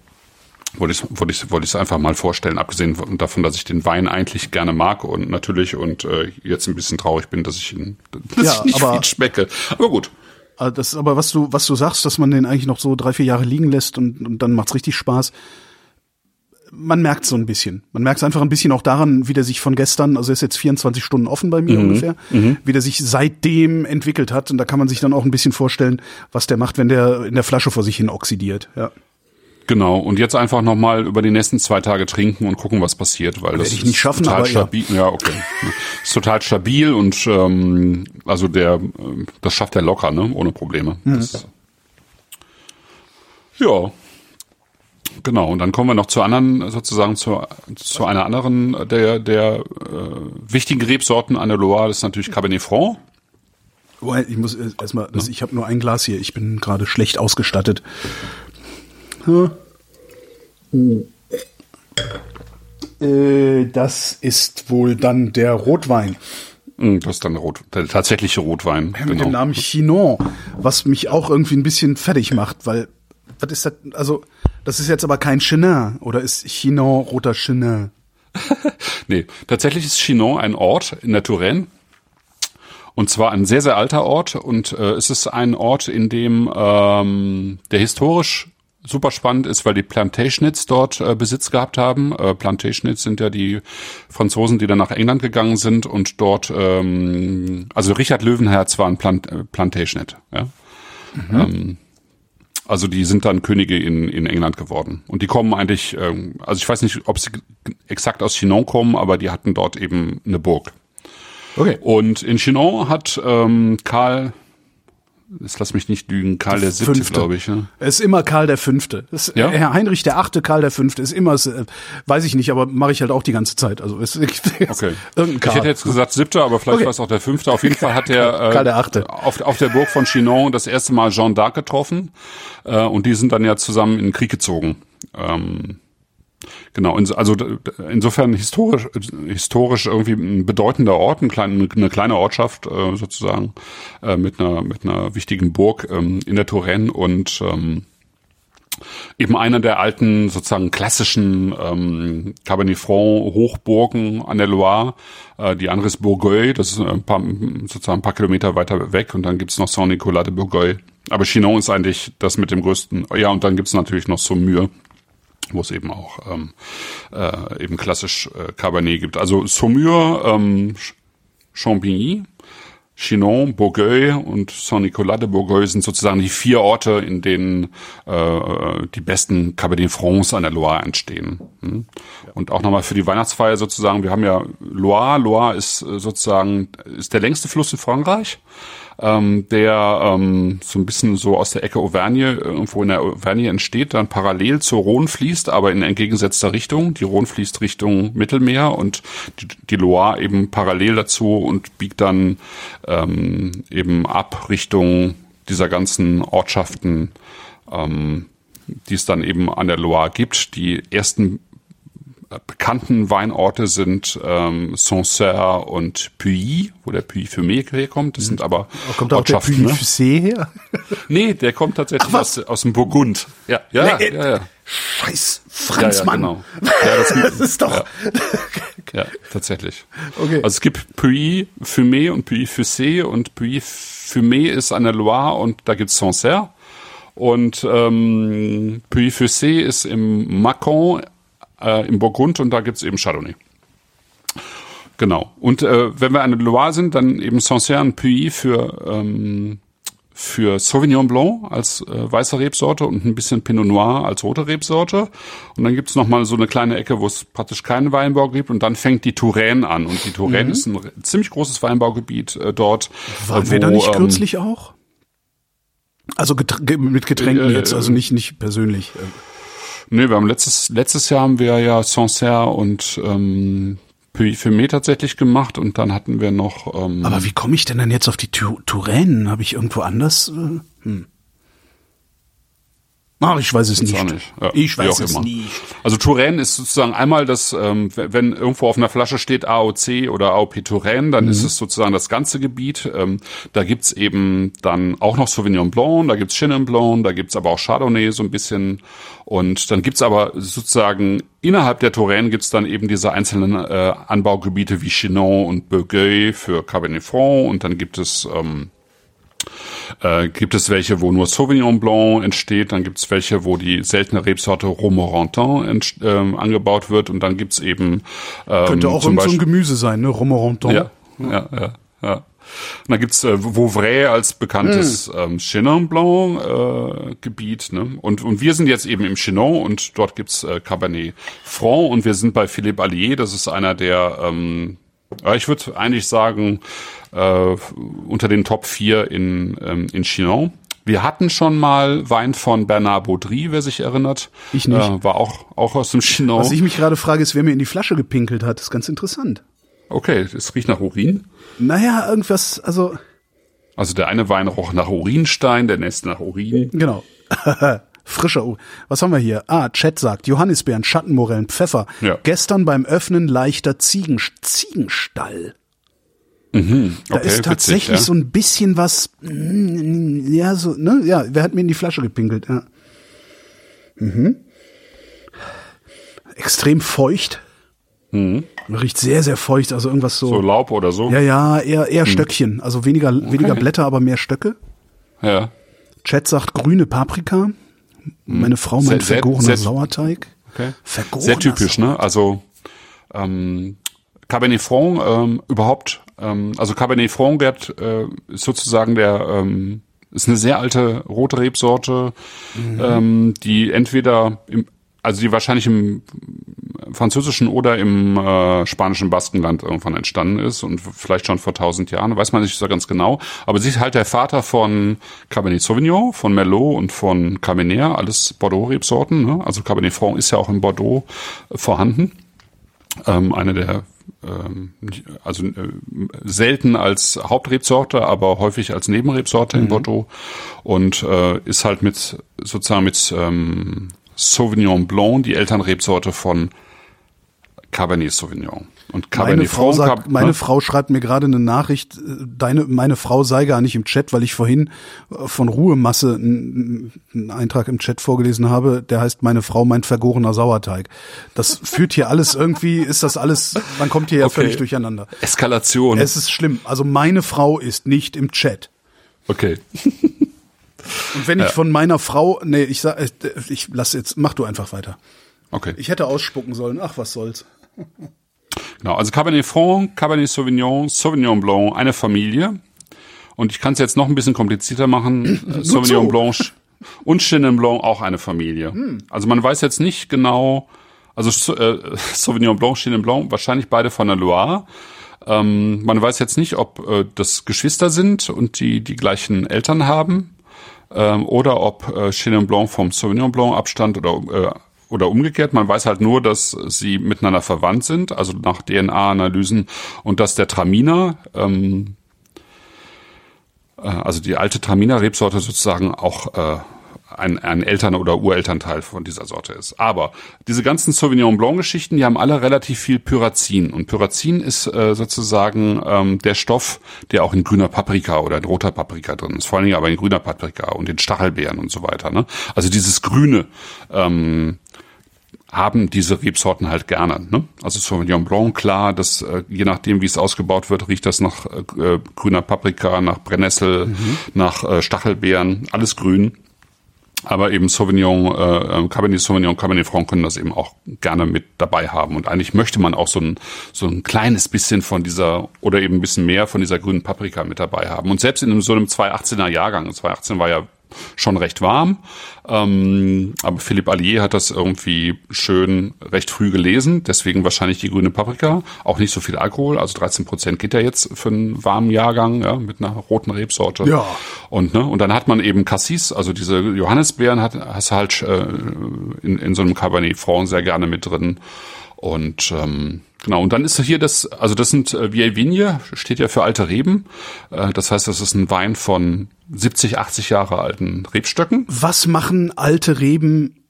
wollte ich wollte ich wollte ich es einfach mal vorstellen, abgesehen davon, dass ich den Wein eigentlich gerne mag und natürlich und äh, jetzt ein bisschen traurig bin, dass ich ihn dass ja, ich nicht aber, viel schmecke. Aber gut. Ah, das ist aber was du was du sagst, dass man den eigentlich noch so drei vier Jahre liegen lässt und, und dann macht's richtig Spaß man merkt so ein bisschen. Man merkt es einfach ein bisschen auch daran, wie der sich von gestern, also er ist jetzt 24 Stunden offen bei mir mhm. ungefähr, mhm. wie der sich seitdem entwickelt hat. Und da kann man sich dann auch ein bisschen vorstellen, was der macht, wenn der in der Flasche vor sich hin oxidiert. Ja. Genau, und jetzt einfach nochmal über die nächsten zwei Tage trinken und gucken, was passiert, weil das ich nicht schaffen, total aber stabil. Ja, ja okay. ist total stabil und ähm, also der das schafft er locker, ne? Ohne Probleme. Mhm. Das, ja. Genau, und dann kommen wir noch zu anderen, sozusagen zu, zu einer anderen der, der äh, wichtigen Rebsorten an der Loire, das ist natürlich Cabernet Franc. Ich muss erstmal, also ich habe nur ein Glas hier, ich bin gerade schlecht ausgestattet. Hm. Äh, das ist wohl dann der Rotwein. Hm, das ist dann der, Rot, der tatsächliche Rotwein. Ja, mit genau. dem Namen Chinon, was mich auch irgendwie ein bisschen fertig macht, weil was ist das? Also, das ist jetzt aber kein Chenin oder ist Chinon roter Chenin? nee, tatsächlich ist Chinon ein Ort in der Touraine. Und zwar ein sehr, sehr alter Ort. Und äh, es ist ein Ort, in dem ähm, der historisch super spannend ist, weil die Plantagenets dort äh, Besitz gehabt haben. Äh, Plantagenets sind ja die Franzosen, die dann nach England gegangen sind und dort, ähm, also Richard Löwenherz war ein Plant äh, Plantagenet. Ja? Mhm. Ähm, also die sind dann Könige in, in England geworden. Und die kommen eigentlich, ähm, also ich weiß nicht, ob sie exakt aus Chinon kommen, aber die hatten dort eben eine Burg. Okay. Und in Chinon hat ähm, Karl Jetzt lass mich nicht lügen, Karl der, der Siebte, glaube ich. Ne? Es ist immer Karl der Fünfte. Es, ja? Herr Heinrich der Achte, Karl der Fünfte ist immer, äh, weiß ich nicht, aber mache ich halt auch die ganze Zeit. Also es, okay. irgendein Karl. Ich hätte jetzt gesagt Siebte, aber vielleicht okay. war es auch der Fünfte. Auf jeden Fall hat er äh, Karl der Achte. Auf, auf der Burg von Chinon das erste Mal Jean d'Arc getroffen äh, und die sind dann ja zusammen in den Krieg gezogen. Ähm, Genau, also insofern historisch, historisch irgendwie ein bedeutender Ort, eine kleine Ortschaft äh, sozusagen äh, mit einer mit einer wichtigen Burg ähm, in der Touraine und ähm, eben einer der alten sozusagen klassischen ähm, Cabernet Franc Hochburgen an der Loire. Äh, die andere ist Bourgueil, das ist ein paar, sozusagen ein paar Kilometer weiter weg und dann gibt's noch Saint-Nicolas de Bourgueil. Aber Chinon ist eigentlich das mit dem größten. Ja, und dann gibt's natürlich noch Saumur wo es eben auch ähm, äh, eben klassisch äh, Cabernet gibt. Also Saumur, ähm, Champigny, Chinon, Bourgueil und Saint-Nicolas de Bourgueil sind sozusagen die vier Orte, in denen äh, die besten Cabernet Francs an der Loire entstehen. Hm? Und auch nochmal für die Weihnachtsfeier sozusagen, wir haben ja Loire, Loire ist äh, sozusagen ist der längste Fluss in Frankreich ähm, der ähm, so ein bisschen so aus der Ecke Auvergne, irgendwo in der Auvergne entsteht, dann parallel zur Rhone fließt, aber in entgegengesetzter Richtung. Die Rhone fließt Richtung Mittelmeer und die, die Loire eben parallel dazu und biegt dann ähm, eben ab Richtung dieser ganzen Ortschaften, ähm, die es dann eben an der Loire gibt. Die ersten bekannten Weinorte sind ähm, Sancerre und Puy, wo der Puy Fumé herkommt. Das sind aber Kommt auch der. Puy Ne? Fusé her? Nee, der kommt tatsächlich Ach, aus, aus dem Burgund. Ja, ja, Nee, ja, ja. Scheiß Ja, Franz, ja, Mann. genau. Ja, das, Das ist doch. ja, tatsächlich. Okay. Also es gibt Puy Fumé und Puy Fussé und Puy Fumé ist an der Loire und da gibt's Sancerre. Und ähm, Puy Fussé ist im Macon äh, im Burgund und da gibt's eben Chardonnay. Genau. Und äh, wenn wir an der Loire sind, dann eben Sancerre und Puy für ähm, für Sauvignon Blanc als äh, weiße Rebsorte und ein bisschen Pinot Noir als rote Rebsorte. Und dann gibt's noch mal so eine kleine Ecke, wo es praktisch keinen Weinbau gibt. Und dann fängt die Touraine an. Und die Touraine ist ein ziemlich großes Weinbaugebiet äh, dort. Waren äh, wir da wo, nicht ähm, kürzlich auch? Also getr ge- mit Getränken Äh, jetzt, also nicht, nicht persönlich. Nee, wir haben letztes, letztes Jahr haben wir ja Sancerre und ähm, Puy Fumé tatsächlich gemacht. Und dann hatten wir noch... Ähm, Aber wie komme ich denn dann jetzt auf die Touraine? Habe ich irgendwo anders? äh, Hm. Ach, ich weiß es Weiß nicht. nicht. Ja, ich weiß es immer. nicht. Also Touraine ist sozusagen einmal das, ähm, wenn irgendwo auf einer Flasche steht AOC oder AOP Touraine, dann Mhm. ist es sozusagen das ganze Gebiet. Ähm, da gibt's eben dann auch noch Sauvignon Blanc, da gibt's Chenin Blanc, da gibt's aber auch Chardonnay so ein bisschen. Und dann gibt's aber sozusagen innerhalb der Touraine gibt's dann eben diese einzelnen äh, Anbaugebiete wie Chinon und Bourgueil für Cabernet Franc und dann gibt es ähm, äh, gibt es welche, wo nur Sauvignon Blanc entsteht, dann gibt es welche, wo die seltene Rebsorte Romorantin ähm, angebaut wird und dann gibt's eben ähm, Könnte auch zum irgend so ein Beispiel, Gemüse sein, ne? Romoranton. ja, ja, ja, ja. Und dann gibt's äh, Vouvray als bekanntes ähm, Chenin Blanc äh, Gebiet, ne? Und und wir sind jetzt eben im Chenin und dort gibt's äh, Cabernet Franc und wir sind bei Philippe Allier, das ist einer der ähm, ich würde eigentlich sagen, äh, unter den Top 4 in, ähm, in Chinon. Wir hatten schon mal Wein von Bernard Baudry, wer sich erinnert. Ich nicht. Äh, war auch, auch aus dem Chinon. Was ich mich gerade frage, ist, wer mir in die Flasche gepinkelt hat. Das ist ganz interessant. Okay, es riecht nach Urin. Naja, irgendwas, also, Also der eine Wein roch nach Urinstein, der nächste nach Urin. genau. Frischer U. Was haben wir hier? Ah, Chat sagt, Johannisbeeren, Schattenmorellen, Pfeffer. Ja. Gestern beim Öffnen leichter Ziegen, Ziegenstall. Da Okay, ist tatsächlich witzig, ja. so ein bisschen was, mm, ja, so, ne, ja, wer hat mir in die Flasche gepinkelt, ja. Mhm. Extrem feucht. Riecht sehr, sehr feucht, also irgendwas so. Mhm. So Laub oder so. ja, ja, eher, eher Stöckchen. Also weniger, weniger Blätter, aber mehr Stöcke. ja. Chat sagt grüne Paprika. Meine Frau meint Sehr- vergorener sehr- Sauerteig. Okay. Vergorener Sehr typisch, ne? Also ähm, Cabernet Franc ähm, überhaupt, ähm, also Cabernet Franc wird, äh, ist sozusagen der ähm, ist eine sehr alte rote Rebsorte, ähm, die entweder im, also die wahrscheinlich im französischen oder im äh, spanischen Baskenland irgendwann entstanden ist und vielleicht schon vor tausend Jahren, weiß man nicht so ganz genau. Aber sie ist halt der Vater von Cabernet Sauvignon, von Merlot und von Cabernet, alles Bordeaux-Rebsorten. Ne? Also Cabernet Franc ist ja auch in Bordeaux äh, vorhanden. Ähm, eine der ähm, also äh, selten als Hauptrebsorte, aber häufig als Nebenrebsorte in Bordeaux und äh, ist halt mit sozusagen mit ähm, Sauvignon Blanc die Elternrebsorte von Cabernet Sauvignon. Und Cabernet Meine Frau, Franc, sagt, meine ne? Frau schreibt mir gerade eine Nachricht, äh, deine, meine Frau sei gar nicht im Chat, weil ich vorhin äh, von Ruhemasse einen einen Eintrag im Chat vorgelesen habe, der heißt, meine Frau meint vergorener Sauerteig. Das führt hier alles irgendwie, ist das alles, man kommt hier ja Okay. völlig durcheinander. Eskalation. Es ist schlimm. Also meine Frau ist nicht im Chat. okay. Und wenn ich von meiner Frau, nee, ich sag, ich, ich lass jetzt, mach du einfach weiter. Okay. Ich hätte ausspucken sollen. Ach, was soll's. Genau, also Cabernet Franc, Cabernet Sauvignon, Sauvignon Blanc, eine Familie. Und ich kann es jetzt noch ein bisschen komplizierter machen. Äh, Sauvignon. Blanc und Chenin Blanc auch eine Familie. Also man weiß jetzt nicht genau, also äh, Sauvignon Blanc, Chenin Blanc, wahrscheinlich beide von der Loire. Ähm, man weiß jetzt nicht, ob äh, das Geschwister sind und die die gleichen Eltern haben ähm, oder ob äh, Chenin Blanc vom Sauvignon Blanc abstand oder äh, oder umgekehrt. Man weiß halt nur, dass sie miteinander verwandt sind, also nach DNA-Analysen und dass der Traminer, ähm, äh, also die alte Traminer-Rebsorte sozusagen auch äh, ein, ein Eltern- oder Urelternteil von dieser Sorte ist. Aber diese ganzen Sauvignon Blanc-Geschichten, die haben alle relativ viel Pyrazin. Und Pyrazin ist äh, sozusagen ähm, der Stoff, der auch in grüner Paprika oder in roter Paprika drin ist. Vor allen Dingen aber in grüner Paprika und in Stachelbeeren und so weiter. Ne? Also dieses Grüne. Ähm, haben diese Rebsorten halt gerne. Ne? Also Sauvignon Blanc, klar, das äh, je nachdem, wie es ausgebaut wird, riecht das nach äh, grüner Paprika, nach Brennnessel, mhm. nach äh, Stachelbeeren, alles grün. Aber eben Sauvignon, äh, Cabernet Sauvignon, Cabernet Franc können das eben auch gerne mit dabei haben. Und eigentlich möchte man auch so ein, so ein kleines bisschen von dieser, oder eben ein bisschen mehr von dieser grünen Paprika mit dabei haben. Und selbst in so einem 218er Jahrgang, 218 war ja schon recht warm. Ähm, aber Philipp Allier hat das irgendwie schön recht früh gelesen, deswegen wahrscheinlich die grüne Paprika. Auch nicht so viel Alkohol, also 13 Prozent geht ja jetzt für einen warmen Jahrgang ja, mit einer roten Rebsorte. Ja. Und, ne, und dann hat man eben Cassis, also diese Johannisbeeren hat, hast du halt äh, in, in so einem Cabernet Franc sehr gerne mit drin. Und ähm, genau, und dann ist hier das, also das sind äh, Vigne, steht ja für alte Reben. Äh, das heißt, das ist ein Wein von 70, 80 Jahre alten Rebstöcken. Was machen alte Reben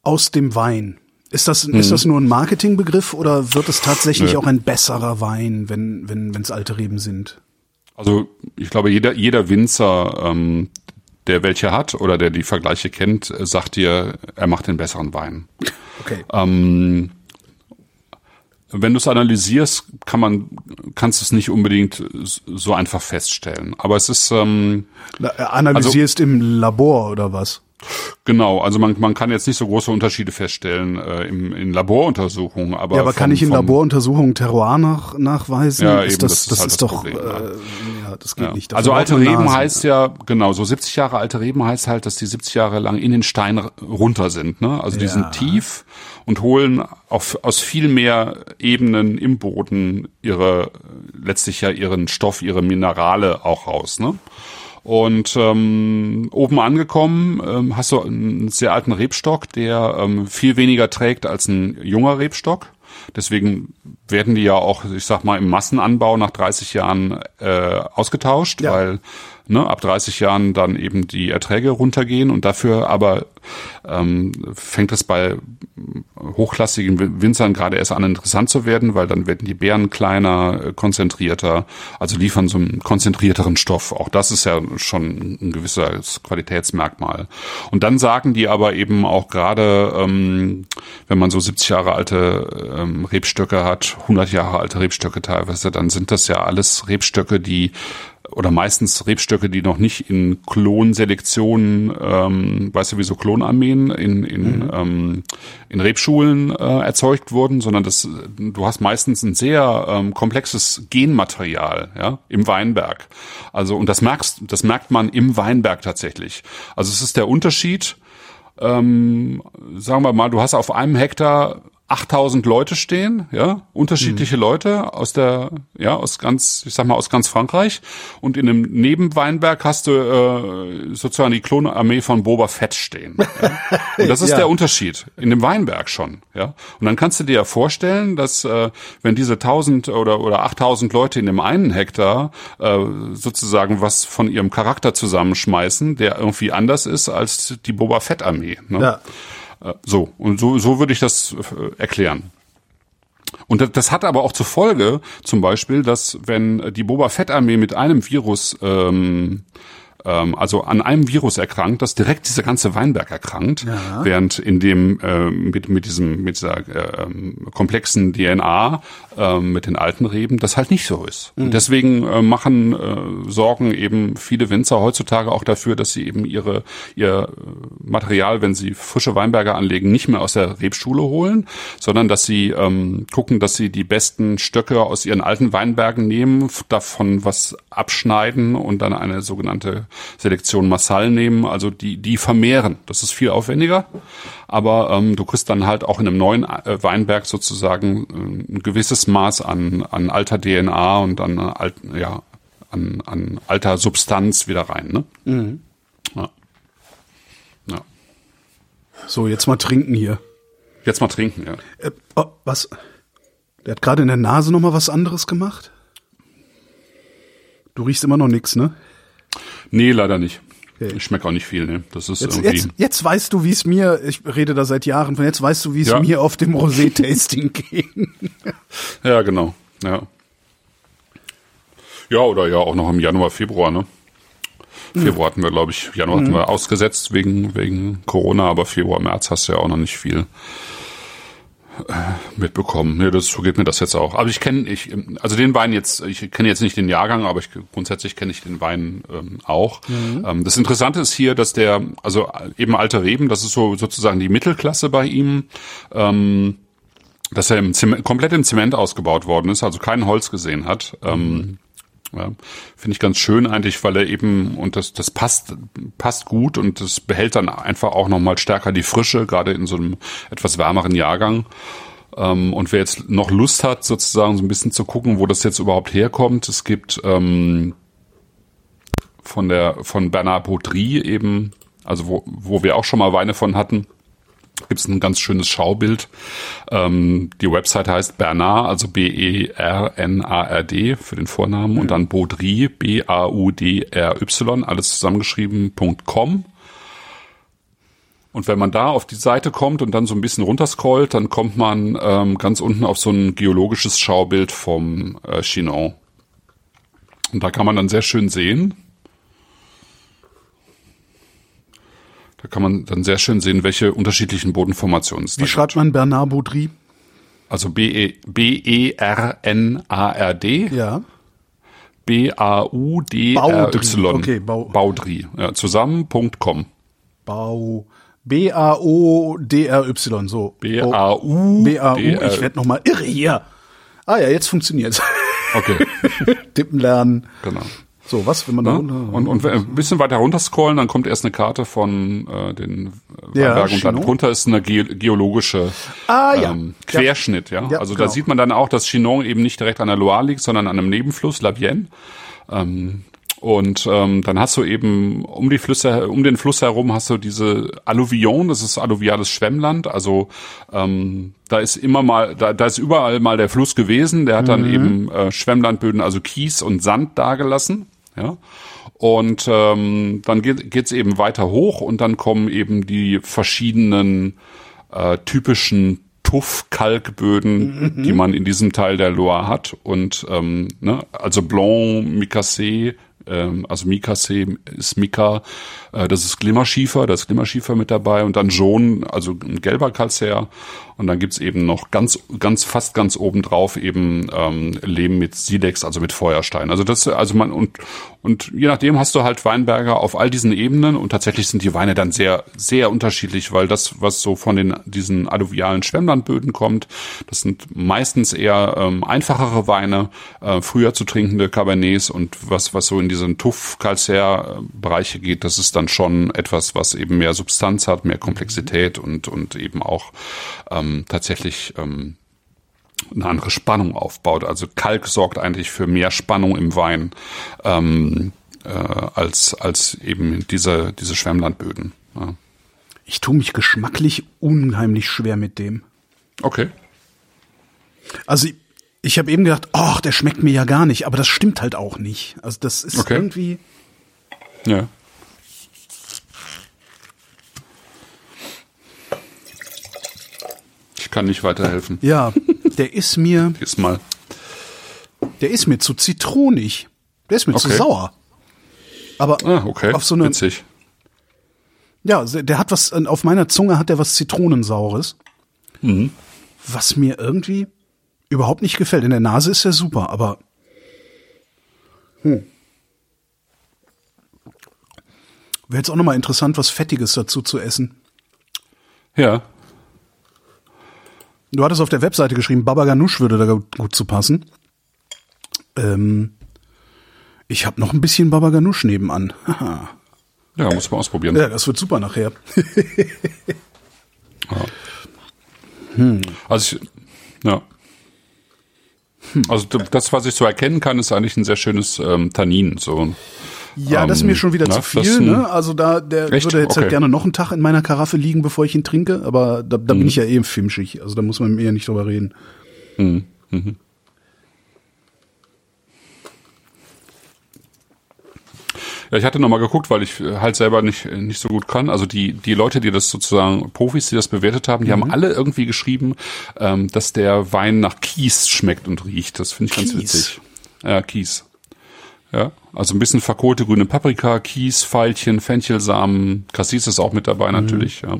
aus dem Wein? Ist das, hm. ist das nur ein Marketingbegriff oder wird es tatsächlich Nö. auch ein besserer Wein, wenn wenn wenn es alte Reben sind? Also ich glaube, jeder, jeder Winzer, ähm, der welche hat oder der die Vergleiche kennt, sagt dir, er macht den besseren Wein. Okay. Ähm, wenn du es analysierst, kann man, kannst du es nicht unbedingt so einfach feststellen. Aber es ist ähm, äh, analysierst also, im Labor oder was? Genau, also man, man kann jetzt nicht so große Unterschiede feststellen äh, im, in Laboruntersuchungen, aber ja, aber vom, kann ich in Laboruntersuchungen Terroir nach, nachweisen? Ja, ist eben, das, das, das ist, ist halt doch, Problem, äh, ja, das geht ja. nicht. also alte Reben Nase. heißt ja genau so 70 Jahre alte Reben heißt halt, dass die 70 Jahre lang in den Stein runter sind, ne? Also die ja. sind tief und holen auf, aus viel mehr Ebenen im Boden ihre letztlich ja ihren Stoff, ihre Minerale auch raus, ne? Und ähm, oben angekommen ähm, hast du einen sehr alten Rebstock, der ähm, viel weniger trägt als ein junger Rebstock. Deswegen werden die ja auch, ich sag mal, im Massenanbau nach 30 Jahren äh, ausgetauscht, ja. weil ne, ab 30 Jahren dann eben die Erträge runtergehen und dafür aber ähm, fängt es bei hochklassigen Winzern gerade erst an interessant zu werden, weil dann werden die Beeren kleiner, äh, konzentrierter, also liefern so einen konzentrierteren Stoff. Auch das ist ja schon ein gewisses Qualitätsmerkmal. Und dann sagen die aber eben auch gerade, ähm, wenn man so 70 Jahre alte ähm, Rebstöcke hat, 100 Jahre alte Rebstöcke teilweise, dann sind das ja alles Rebstöcke, die oder meistens Rebstöcke, die noch nicht in Klonselektionen, ähm, weißt du, wie so Klonarmeen in, in, mhm. ähm, in Rebschulen äh, erzeugt wurden, sondern das, du hast meistens ein sehr ähm, komplexes Genmaterial ja, im Weinberg. Also, und das merkst, das merkt man im Weinberg tatsächlich. Also es ist der Unterschied, ähm, sagen wir mal, du hast auf einem Hektar 8000 Leute stehen, ja, unterschiedliche mhm. Leute aus der, ja, aus ganz, ich sag mal, aus ganz Frankreich. Und in einem Nebenweinberg hast du äh, sozusagen die Klonarmee von Boba Fett stehen. Ja? Und das ist ja. der Unterschied in dem Weinberg schon, ja. Und dann kannst du dir ja vorstellen, dass äh, wenn diese 1000 oder oder 8000 Leute in dem einen Hektar äh, sozusagen was von ihrem Charakter zusammenschmeißen, der irgendwie anders ist als die Boba Fett Armee. Ne? Ja. Äh, so, und so, so würde ich das äh, erklären. Und das hat aber auch zur Folge, zum Beispiel, dass wenn die Boba Fett-Armee mit einem Virus ähm, ähm, also an einem Virus erkrankt, das direkt dieser ganze Weinberg erkrankt, ja. während in dem äh, mit mit diesem mit dieser äh, komplexen DNA äh, mit den alten Reben das halt nicht so ist. Mhm. Und deswegen äh, machen äh, Sorgen eben viele Winzer heutzutage auch dafür, dass sie eben ihre ihr Material, wenn sie frische Weinberge anlegen, nicht mehr aus der Rebschule holen, sondern dass sie ähm, gucken, dass sie die besten Stöcke aus ihren alten Weinbergen nehmen, davon was abschneiden und dann eine sogenannte Selektion Massal nehmen, also die, die vermehren. Das ist viel aufwendiger, aber ähm, du kriegst dann halt auch in einem neuen äh, Weinberg sozusagen äh, ein gewisses Maß an, an alter DNA und an, alt, ja, an, an alter Substanz wieder rein. Ne? Mhm. Ja. ja. So, jetzt mal trinken hier. Jetzt mal trinken, ja. Äh, oh, was? Der hat gerade in der Nase noch mal was anderes gemacht? Du riechst immer noch nix, ne? Nee, leider nicht. Okay. Ich schmecke auch nicht viel, ne? Das ist jetzt, irgendwie. Jetzt, jetzt weißt du, wie es mir, ich rede da seit Jahren von, jetzt weißt du, wie es ja. mir auf dem Rosé-Tasting ging. ja, genau. Ja. Ja, oder ja auch noch im Januar, Februar, ne? Februar hatten wir, glaube ich, Januar mhm. hatten wir ausgesetzt wegen, wegen Corona, aber Februar, März hast du ja auch noch nicht viel mitbekommen. Ja, das so geht mir das jetzt auch. Aber ich kenne ich also den Wein jetzt, ich kenne jetzt nicht den Jahrgang, aber ich grundsätzlich kenne ich den Wein ähm, auch. Mhm. Ähm, das Interessante ist hier, dass der also eben alte Reben, das ist so sozusagen die Mittelklasse bei ihm. Ähm, dass er im Zement, komplett im Zement ausgebaut worden ist, also kein Holz gesehen hat. Ähm, mhm. Ja, Finde ich ganz schön eigentlich, weil er eben, und das, das passt, passt gut und das behält dann einfach auch nochmal stärker die Frische, gerade in so einem etwas wärmeren Jahrgang. Ähm, und wer jetzt noch Lust hat, sozusagen so ein bisschen zu gucken, wo das jetzt überhaupt herkommt, es gibt ähm, von der von Bernard Baudry eben, also wo, wo wir auch schon mal Weine von hatten, gibt es ein ganz schönes Schaubild. Ähm, die Website heißt Bernard, also B-E-R-N-A-R-D für den Vornamen mhm. und dann Baudry, B-A-U-D-R-Y, alles zusammengeschrieben.com. Und wenn man da auf die Seite kommt und dann so ein bisschen runterscrollt, dann kommt man ähm, ganz unten auf so ein geologisches Schaubild vom äh, Chinon. Und da kann man dann sehr schön sehen, Da kann man dann sehr schön sehen, welche unterschiedlichen Bodenformationen es Wie schreibt man Bernard Baudry? Also B-E-R-N-A-R-D. Ja. B-A-U-D-R-Y. Okay, Bau Baudry. Ja, zusammen.com. Bau. B-A-O-D-R-Y, so. B-A-U. B-A-U. Ich werde nochmal irre hier. Ah ja, jetzt funktioniert's. Okay. Tippen lernen. Genau. So, was, wenn man da runter, und, und ein bisschen weiter runter scrollen, dann kommt erst eine Karte von äh, den ja, Weinbergen und dann drunter ist eine ge geologische ah, ja. ähm, Querschnitt, ja. ja. also genau. da sieht man dann auch, dass Chinon eben nicht direkt an der Loire liegt, sondern an einem Nebenfluss, La Vienne. Ähm, und ähm, dann hast du eben um die Flüsse, um den Fluss herum hast du diese Alluvion, das ist alluviales Schwemmland. Also ähm, da ist immer mal, da, da ist überall mal der Fluss gewesen. Der hat dann mhm. eben äh, Schwemmlandböden, also Kies und Sand dagelassen. Ja. Und ähm, dann geht geht's eben weiter hoch und dann kommen eben die verschiedenen äh, typischen Tuff-Kalkböden, mhm. die man in diesem Teil der Loire hat. Und ähm, ne, also Blanc, Micassé, ähm, also Mikase ist Mika, das ist Glimmerschiefer, da ist Glimmerschiefer mit dabei und dann Jaune, also ein gelber Calcaire und dann gibt's eben noch ganz, ganz, fast ganz oben drauf eben ähm, Lehm mit Silex, also mit Feuerstein. Also das, also man und und je nachdem hast du halt Weinberger auf all diesen Ebenen und tatsächlich sind die Weine dann sehr, sehr unterschiedlich, weil das, was so von den diesen alluvialen Schwemmlandböden kommt, das sind meistens eher ähm, einfachere Weine, äh, früher zu trinkende Cabernets und was, was so in diesen Tuff, Calcaire Bereiche geht, das ist dann schon etwas, was eben mehr Substanz hat, mehr Komplexität und, und eben auch ähm, tatsächlich ähm, eine andere Spannung aufbaut. Also Kalk sorgt eigentlich für mehr Spannung im Wein ähm, äh, als, als eben diese, diese Schwemmlandböden. Ja. Ich tue mich geschmacklich unheimlich schwer mit dem. Okay. Also ich, ich habe eben gedacht, ach, der schmeckt mir ja gar nicht, aber das stimmt halt auch nicht. Also das ist okay. irgendwie. Ja. Ich kann nicht weiterhelfen. Ja, der ist mir. Ist mal. Der ist mir zu zitronig. Der ist mir okay. zu sauer. Aber ah, okay. auf so eine. Witzig. Ja, der hat was, auf meiner Zunge hat der was Zitronensaures. Mhm. Was mir irgendwie überhaupt nicht gefällt. In der Nase ist er super, aber. Hm. Wäre jetzt auch nochmal interessant, was Fettiges dazu zu essen. Ja. Du hattest auf der Webseite geschrieben, Baba Ganoush würde da gut zu passen. Ähm, Ich habe noch ein bisschen Baba Ganoush nebenan. Haha. Ja, muss man ausprobieren. ja, das wird super nachher. Also ich, ja. Also d- das, was ich so erkennen kann, ist eigentlich ein sehr schönes ähm, Tannin. So. Ja, das ist Ähm, mir schon wieder na, zu viel. Ne? Also da, der Echt? würde jetzt halt Okay. gerne noch einen Tag in meiner Karaffe liegen, bevor ich ihn trinke. Aber da, da bin ich ja eh fimschig. Also da muss man mir nicht drüber reden. Ja, ich hatte noch mal geguckt, weil ich äh, halt selber nicht nicht so gut kann. Also die die Leute, die das sozusagen Profis, die das bewertet haben, die Mhm. haben alle irgendwie geschrieben, ähm, dass der Wein nach Kies schmeckt und riecht. Das finde ich ganz Kies? witzig. Ja, Kies. Ja, also ein bisschen verkohlte grüne Paprika, Kies, Veilchen, Fenchelsamen, Cassis ist auch mit dabei Mhm. natürlich. Ja.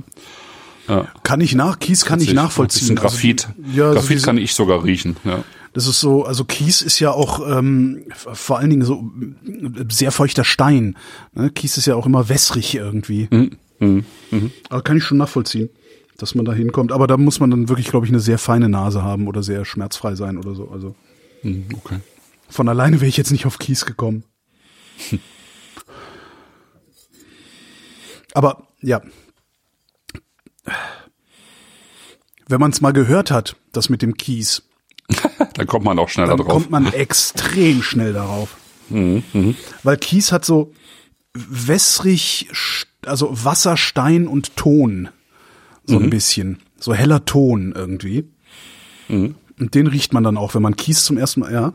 Kann ich nach, Kies kann ich nachvollziehen. Ein bisschen Graphit. Also, ja, so Graphit diese- kann ich sogar riechen. Ja. Das ist so, also Kies ist ja auch ähm, vor allen Dingen so äh, sehr feuchter Stein. Ne? Kies ist ja auch immer wässrig irgendwie. Mhm. Aber kann ich schon nachvollziehen, dass man da hinkommt. Aber da muss man dann wirklich, glaube ich, eine sehr feine Nase haben oder sehr schmerzfrei sein oder so. Also Mhm, Okay. Von alleine wäre ich jetzt nicht auf Kies gekommen. Aber ja. Wenn man es mal gehört hat, das mit dem Kies, Dann kommt man auch schneller dann drauf. kommt man extrem schnell darauf. Weil Kies hat so wässrig, also Wasser, Stein und Ton. So ein bisschen. So heller Ton irgendwie. Und den riecht man dann auch, wenn man Kies zum ersten Mal, ja.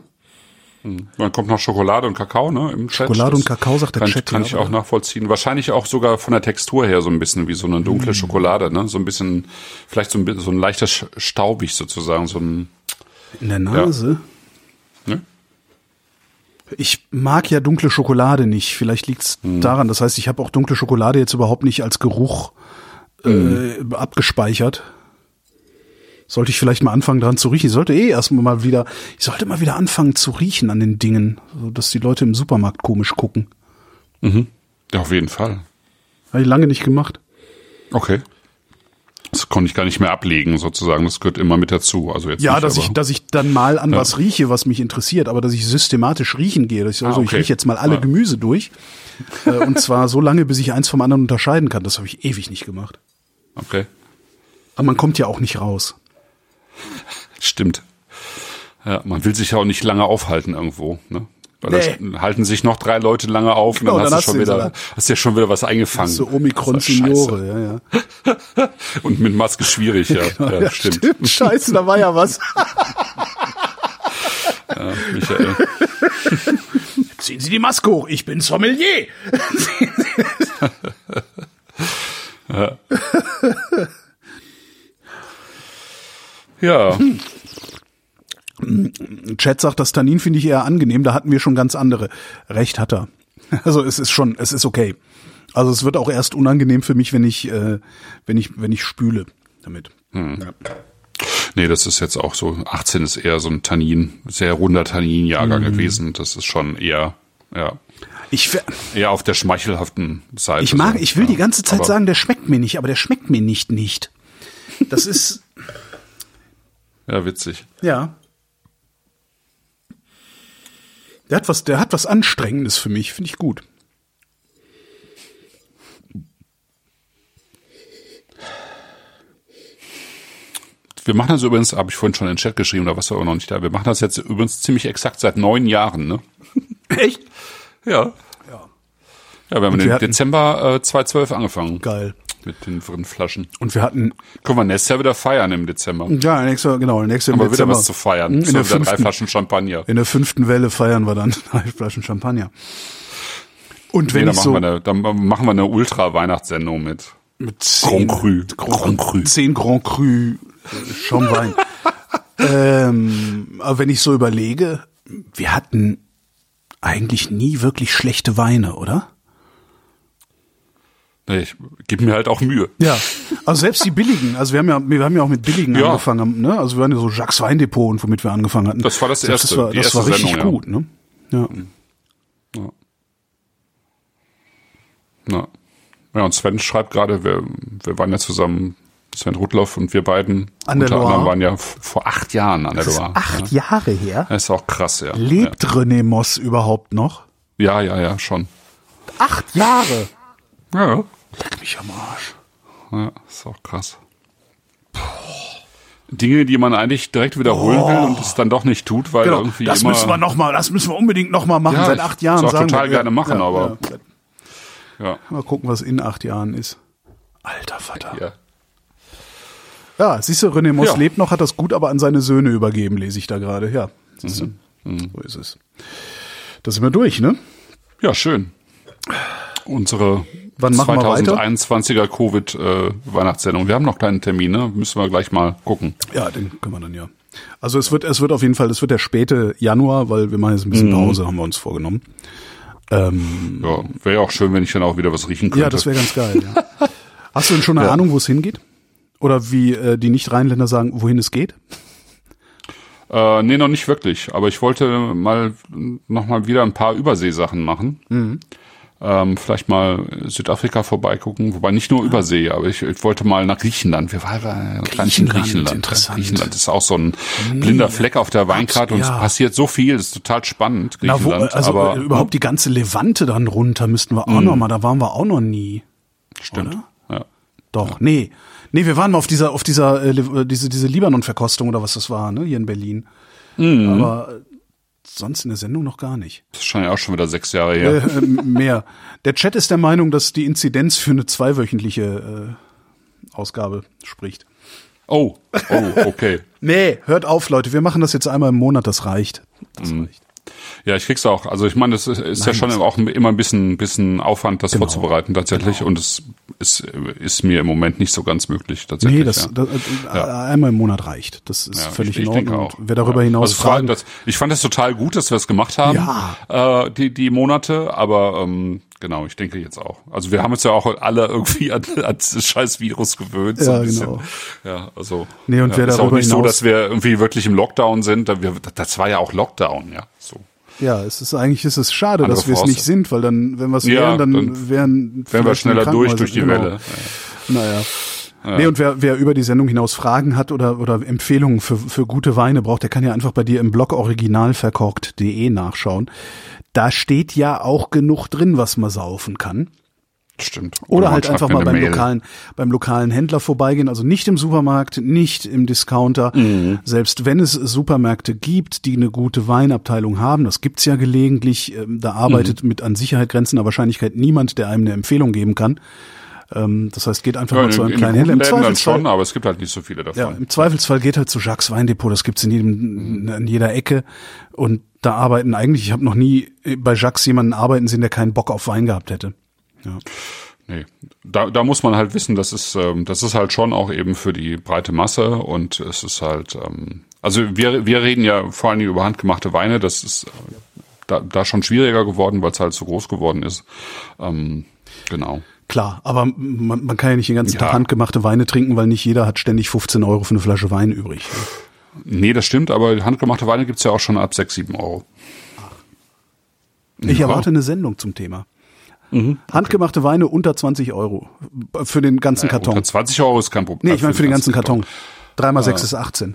Dann kommt noch Schokolade und Kakao, ne? Im Chat. Schokolade Das und Kakao, sagt der kann, Chat, Kann ja, ich auch nachvollziehen. Wahrscheinlich auch sogar von der Textur her so ein bisschen wie so eine Mm. dunkle Schokolade, ne? So ein bisschen, vielleicht so ein, bisschen- so ein leichter staubig sozusagen, so ein, In der Nase. ne? Ich mag ja dunkle Schokolade nicht. Vielleicht liegt's daran. Das heißt, ich habe auch dunkle Schokolade jetzt überhaupt nicht als Geruch äh, abgespeichert. Sollte ich vielleicht mal anfangen dran zu riechen. Ich sollte eh erstmal mal wieder, ich sollte mal wieder anfangen zu riechen an den Dingen, so dass die Leute im Supermarkt komisch gucken. Ja, auf jeden Fall. Habe ich lange nicht gemacht. Okay. Das konnte ich gar nicht mehr ablegen, sozusagen. Das gehört immer mit dazu. Also jetzt Ja, nicht, dass ich, dass ich dann mal an was rieche, was mich interessiert, aber dass ich systematisch riechen gehe. Dass ich, also Ah, ich okay. rieche jetzt mal alle Ja. Gemüse durch. äh, und zwar so lange, bis ich eins vom anderen unterscheiden kann. Das habe ich ewig nicht gemacht. Okay. Aber man kommt ja auch nicht raus. Stimmt. Ja, man will sich ja auch nicht lange aufhalten irgendwo, ne? Weil Nee. da halten sich noch drei Leute lange auf Genau, und dann, dann hast, du schon ihn wieder, hast ja schon wieder was eingefangen. So Omikron Signore, ja, ja. Und mit Maske schwierig, ja. ja, ja stimmt. Scheiße, da war ja was. Ja, Michael. Ziehen Sie die Maske hoch, ich bin Sommelier. Ja, Chat sagt, das Tannin finde ich eher angenehm, da hatten wir schon ganz andere. Recht hat er. Also es ist schon, es ist okay. Also es wird auch erst unangenehm für mich, wenn ich, äh, wenn ich, wenn ich spüle damit. Hm. Ja. nee, das ist jetzt auch so, 18 ist eher so ein Tannin, sehr runder Tannin-Jahrgang Mhm. gewesen. Das ist schon eher, ja, Ich, eher auf der schmeichelhaften Seite. ich mag, so. ich will ja. die ganze Zeit Aber- sagen, der schmeckt mir nicht, aber der schmeckt mir nicht nicht. Das ist, Ja, witzig. ja. Der hat was, der hat was Anstrengendes für mich, finde ich gut. Wir machen das übrigens, habe ich vorhin schon in den Chat geschrieben, da warst du aber noch nicht da. Wir machen das jetzt übrigens ziemlich exakt seit neun Jahren, ne? Echt? Ja. Ja. Ja, wir haben wir hatten- Dezember äh, 2012 angefangen Geil. Mit den Flaschen. Und wir hatten, Können wir nächstes Jahr wieder feiern im Dezember. ja, nächstes, genau, nächstes Haben wir wieder was zu feiern. In so der wieder drei fünften- Flaschen Champagner. In der fünften Welle feiern wir dann drei Flaschen Champagner. Und Nee, wenn dann, ich machen so wir eine, dann machen wir eine Ultra-Weihnachtssendung mit. mit zehn, Grand Cru. Grand Cru. zehn Grand Cru äh, Schaumwein. ähm, aber wenn ich so überlege, wir hatten eigentlich nie wirklich schlechte Weine, oder? Nee, ich gebe mir halt auch Mühe. Ja. Also selbst die billigen, also wir haben ja, wir haben ja auch mit billigen Ja. angefangen, ne? Also wir waren ja so Jacques Weindepot und womit wir angefangen hatten. Das war das Selbst erste, Das war, das erste war richtig Sendung, ja. gut, ne? Ja. Ja. ja, und Sven schreibt gerade, wir, wir waren ja zusammen, Sven Rudloff und wir beiden An der unter anderem Loire. waren ja vor acht Jahren an der Das ist Loire. acht Jahre her. Das ist auch krass, ja. Lebt René Moss überhaupt noch? Ja, ja, ja, schon. Acht Jahre. Ja, Leck mich am Arsch. ja ist auch krass. Dinge, die man eigentlich direkt wiederholen will und es dann doch nicht tut, weil Genau, irgendwie das immer, müssen wir noch mal, das müssen wir unbedingt noch mal machen. Ja, Seit acht Jahren würd's auch total gerne machen, aber- ja. ja, Mal gucken, was in acht Jahren ist. Alter Vater. ja. Ja, siehst du, René Moss Ja. lebt noch, hat das gut aber an seine Söhne übergeben, lese ich da gerade. Ja, siehst du. Mhm. So ist es. Da sind wir durch, ne? Ja, schön. Unsere Wann machen wir weiter? 2021er Covid-Weihnachtssendung. wir haben noch keinen Termin, ne? Müssen wir gleich mal gucken. Ja, den können wir dann ja. Also es wird, es wird auf jeden Fall, es wird der späte Januar, weil wir machen jetzt ein Mhm. bisschen Pause, haben wir uns vorgenommen. Ähm, Ja, wäre ja auch schön, wenn ich dann auch wieder was riechen könnte. ja, das wäre ganz geil. Ja. Hast du denn schon eine Ja. Ahnung, wo es hingeht? Oder wie äh, die Nicht-Rheinländer sagen, wohin es geht? Äh, nee, noch nicht wirklich. Aber ich wollte mal noch mal wieder ein paar Überseesachen machen. Mhm. Ähm, vielleicht mal Südafrika vorbeigucken, wobei nicht nur Übersee, aber ich, ich wollte mal nach Griechenland. Wir waren ja gar nicht in Griechenland, Griechenland. interessant. Griechenland ist auch so ein blinder Fleck auf der Weinkarte und ja. es passiert so viel, das ist total spannend, Na, wo, Griechenland. also aber äh, überhaupt die ganze Levante dann runter müssten wir auch noch mal, da waren wir auch noch nie. stimmt. oder? Ja. Doch, nee. Nee, wir waren mal auf dieser, auf dieser, äh, diese, diese Libanon-Verkostung oder was das war, ne, hier in Berlin. Mhm. Aber sonst in der Sendung noch gar nicht. Das ist schon ja auch schon wieder sechs Jahre her. Äh, äh, mehr. Der Chat ist der Meinung, dass die Inzidenz für eine zweiwöchentliche äh, Ausgabe spricht. Oh, oh, okay. Nee, hört auf, Leute. Wir machen das jetzt einmal im Monat, das reicht. Das Mhm. reicht. Ja, ich krieg's auch. Also ich meine, das ist, ist ja schon auch immer ein bisschen, bisschen Aufwand, das Genau. vorzubereiten tatsächlich. Und es ist, ist mir im Moment nicht so ganz möglich tatsächlich. Nee, das, ja. das äh, einmal im Monat reicht. Das ist Ja, völlig ich, in Ordnung. auch. Wer darüber Ja. hinaus also fragt, das, ich fand es total gut, dass wir es gemacht haben, äh, die, die Monate, aber ähm, genau, ich denke jetzt auch. Also wir haben uns ja auch alle irgendwie an, an das scheiß Virus gewöhnt. so Ja, genau. Ja, also Nee, und ja, wer ist auch darüber nicht so, hinaus- dass wir irgendwie wirklich im Lockdown sind. Das war ja auch Lockdown, ja. So. Ja, es ist eigentlich ist es schade, Andere dass wir es nicht sind, weil dann, wenn wir es Ja, wären, dann, dann wären Wären wir schneller durch durch die genau. Welle. Naja. Nee, und wer, wer über die Sendung hinaus Fragen hat oder, oder Empfehlungen für, für gute Weine braucht, der kann ja einfach bei dir im Blog originalverkorkt.de nachschauen. Da steht ja auch genug drin, was man saufen kann. Stimmt. Oder, man halt einfach mal beim Mail. lokalen, beim lokalen Händler vorbeigehen, also nicht im Supermarkt, nicht im Discounter. Mhm. Selbst wenn es Supermärkte gibt, die eine gute Weinabteilung haben, das gibt's ja gelegentlich, ähm, da arbeitet Mhm. mit an Sicherheit grenzender Wahrscheinlichkeit niemand, der einem eine Empfehlung geben kann. Ähm, Das heißt, geht einfach Ja, mal zu in, einem in kleinen Händler. Im Zweifelsfall, schon, aber es gibt halt nicht so viele davon. ja, im Zweifelsfall geht halt zu Jacques Weindepot, das gibt's in jedem, an jeder Ecke. Und da arbeiten eigentlich, ich habe noch nie bei Jacques jemanden arbeiten sehen, der keinen Bock auf Wein gehabt hätte. Ja. Nee, da, da muss man halt wissen, das ist, ähm, das ist halt schon auch eben für die breite Masse und es ist halt, ähm, also wir, wir reden ja vor allen Dingen über handgemachte Weine, das ist äh, da, da schon schwieriger geworden, weil es halt so groß geworden ist. Ähm, genau. Klar, aber man, man kann ja nicht den ganzen Ja. Tag handgemachte Weine trinken, weil nicht jeder hat ständig 15 Euro für eine Flasche Wein übrig. Nee, das stimmt, aber handgemachte Weine gibt's ja auch schon ab 6, 7 Euro. Ich erwarte eine Sendung zum Thema. Handgemachte Weine unter 20 Euro für den ganzen Karton. Unter 20 Euro ist kein Problem. Nee, ich meine für den ganzen Karton. 3 mal 6 ist 18.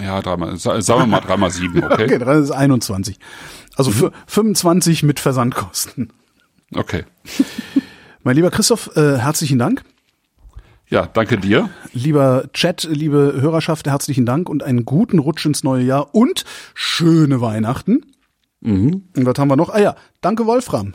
Ja, dreimal, sa- sagen wir mal dreimal sieben, okay? Okay, das ist 21. Also für 25 mit Versandkosten. Okay. Mein lieber Christoph, äh, herzlichen Dank. Ja, danke dir. Lieber Chat, liebe Hörerschaft, herzlichen Dank und einen guten Rutsch ins neue Jahr und schöne Weihnachten. Und was haben wir noch? Ah ja, danke Wolfram.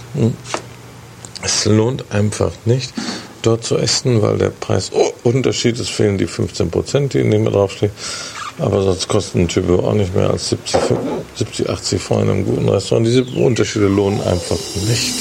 Es lohnt einfach nicht, dort zu essen, weil der Preisunterschied ist, fehlen die 15 Prozent, die in dem draufstehen. Aber sonst kostet ein Typ auch nicht mehr als 70, 70 80 Franken einem guten Restaurant. Diese Unterschiede lohnen einfach nicht.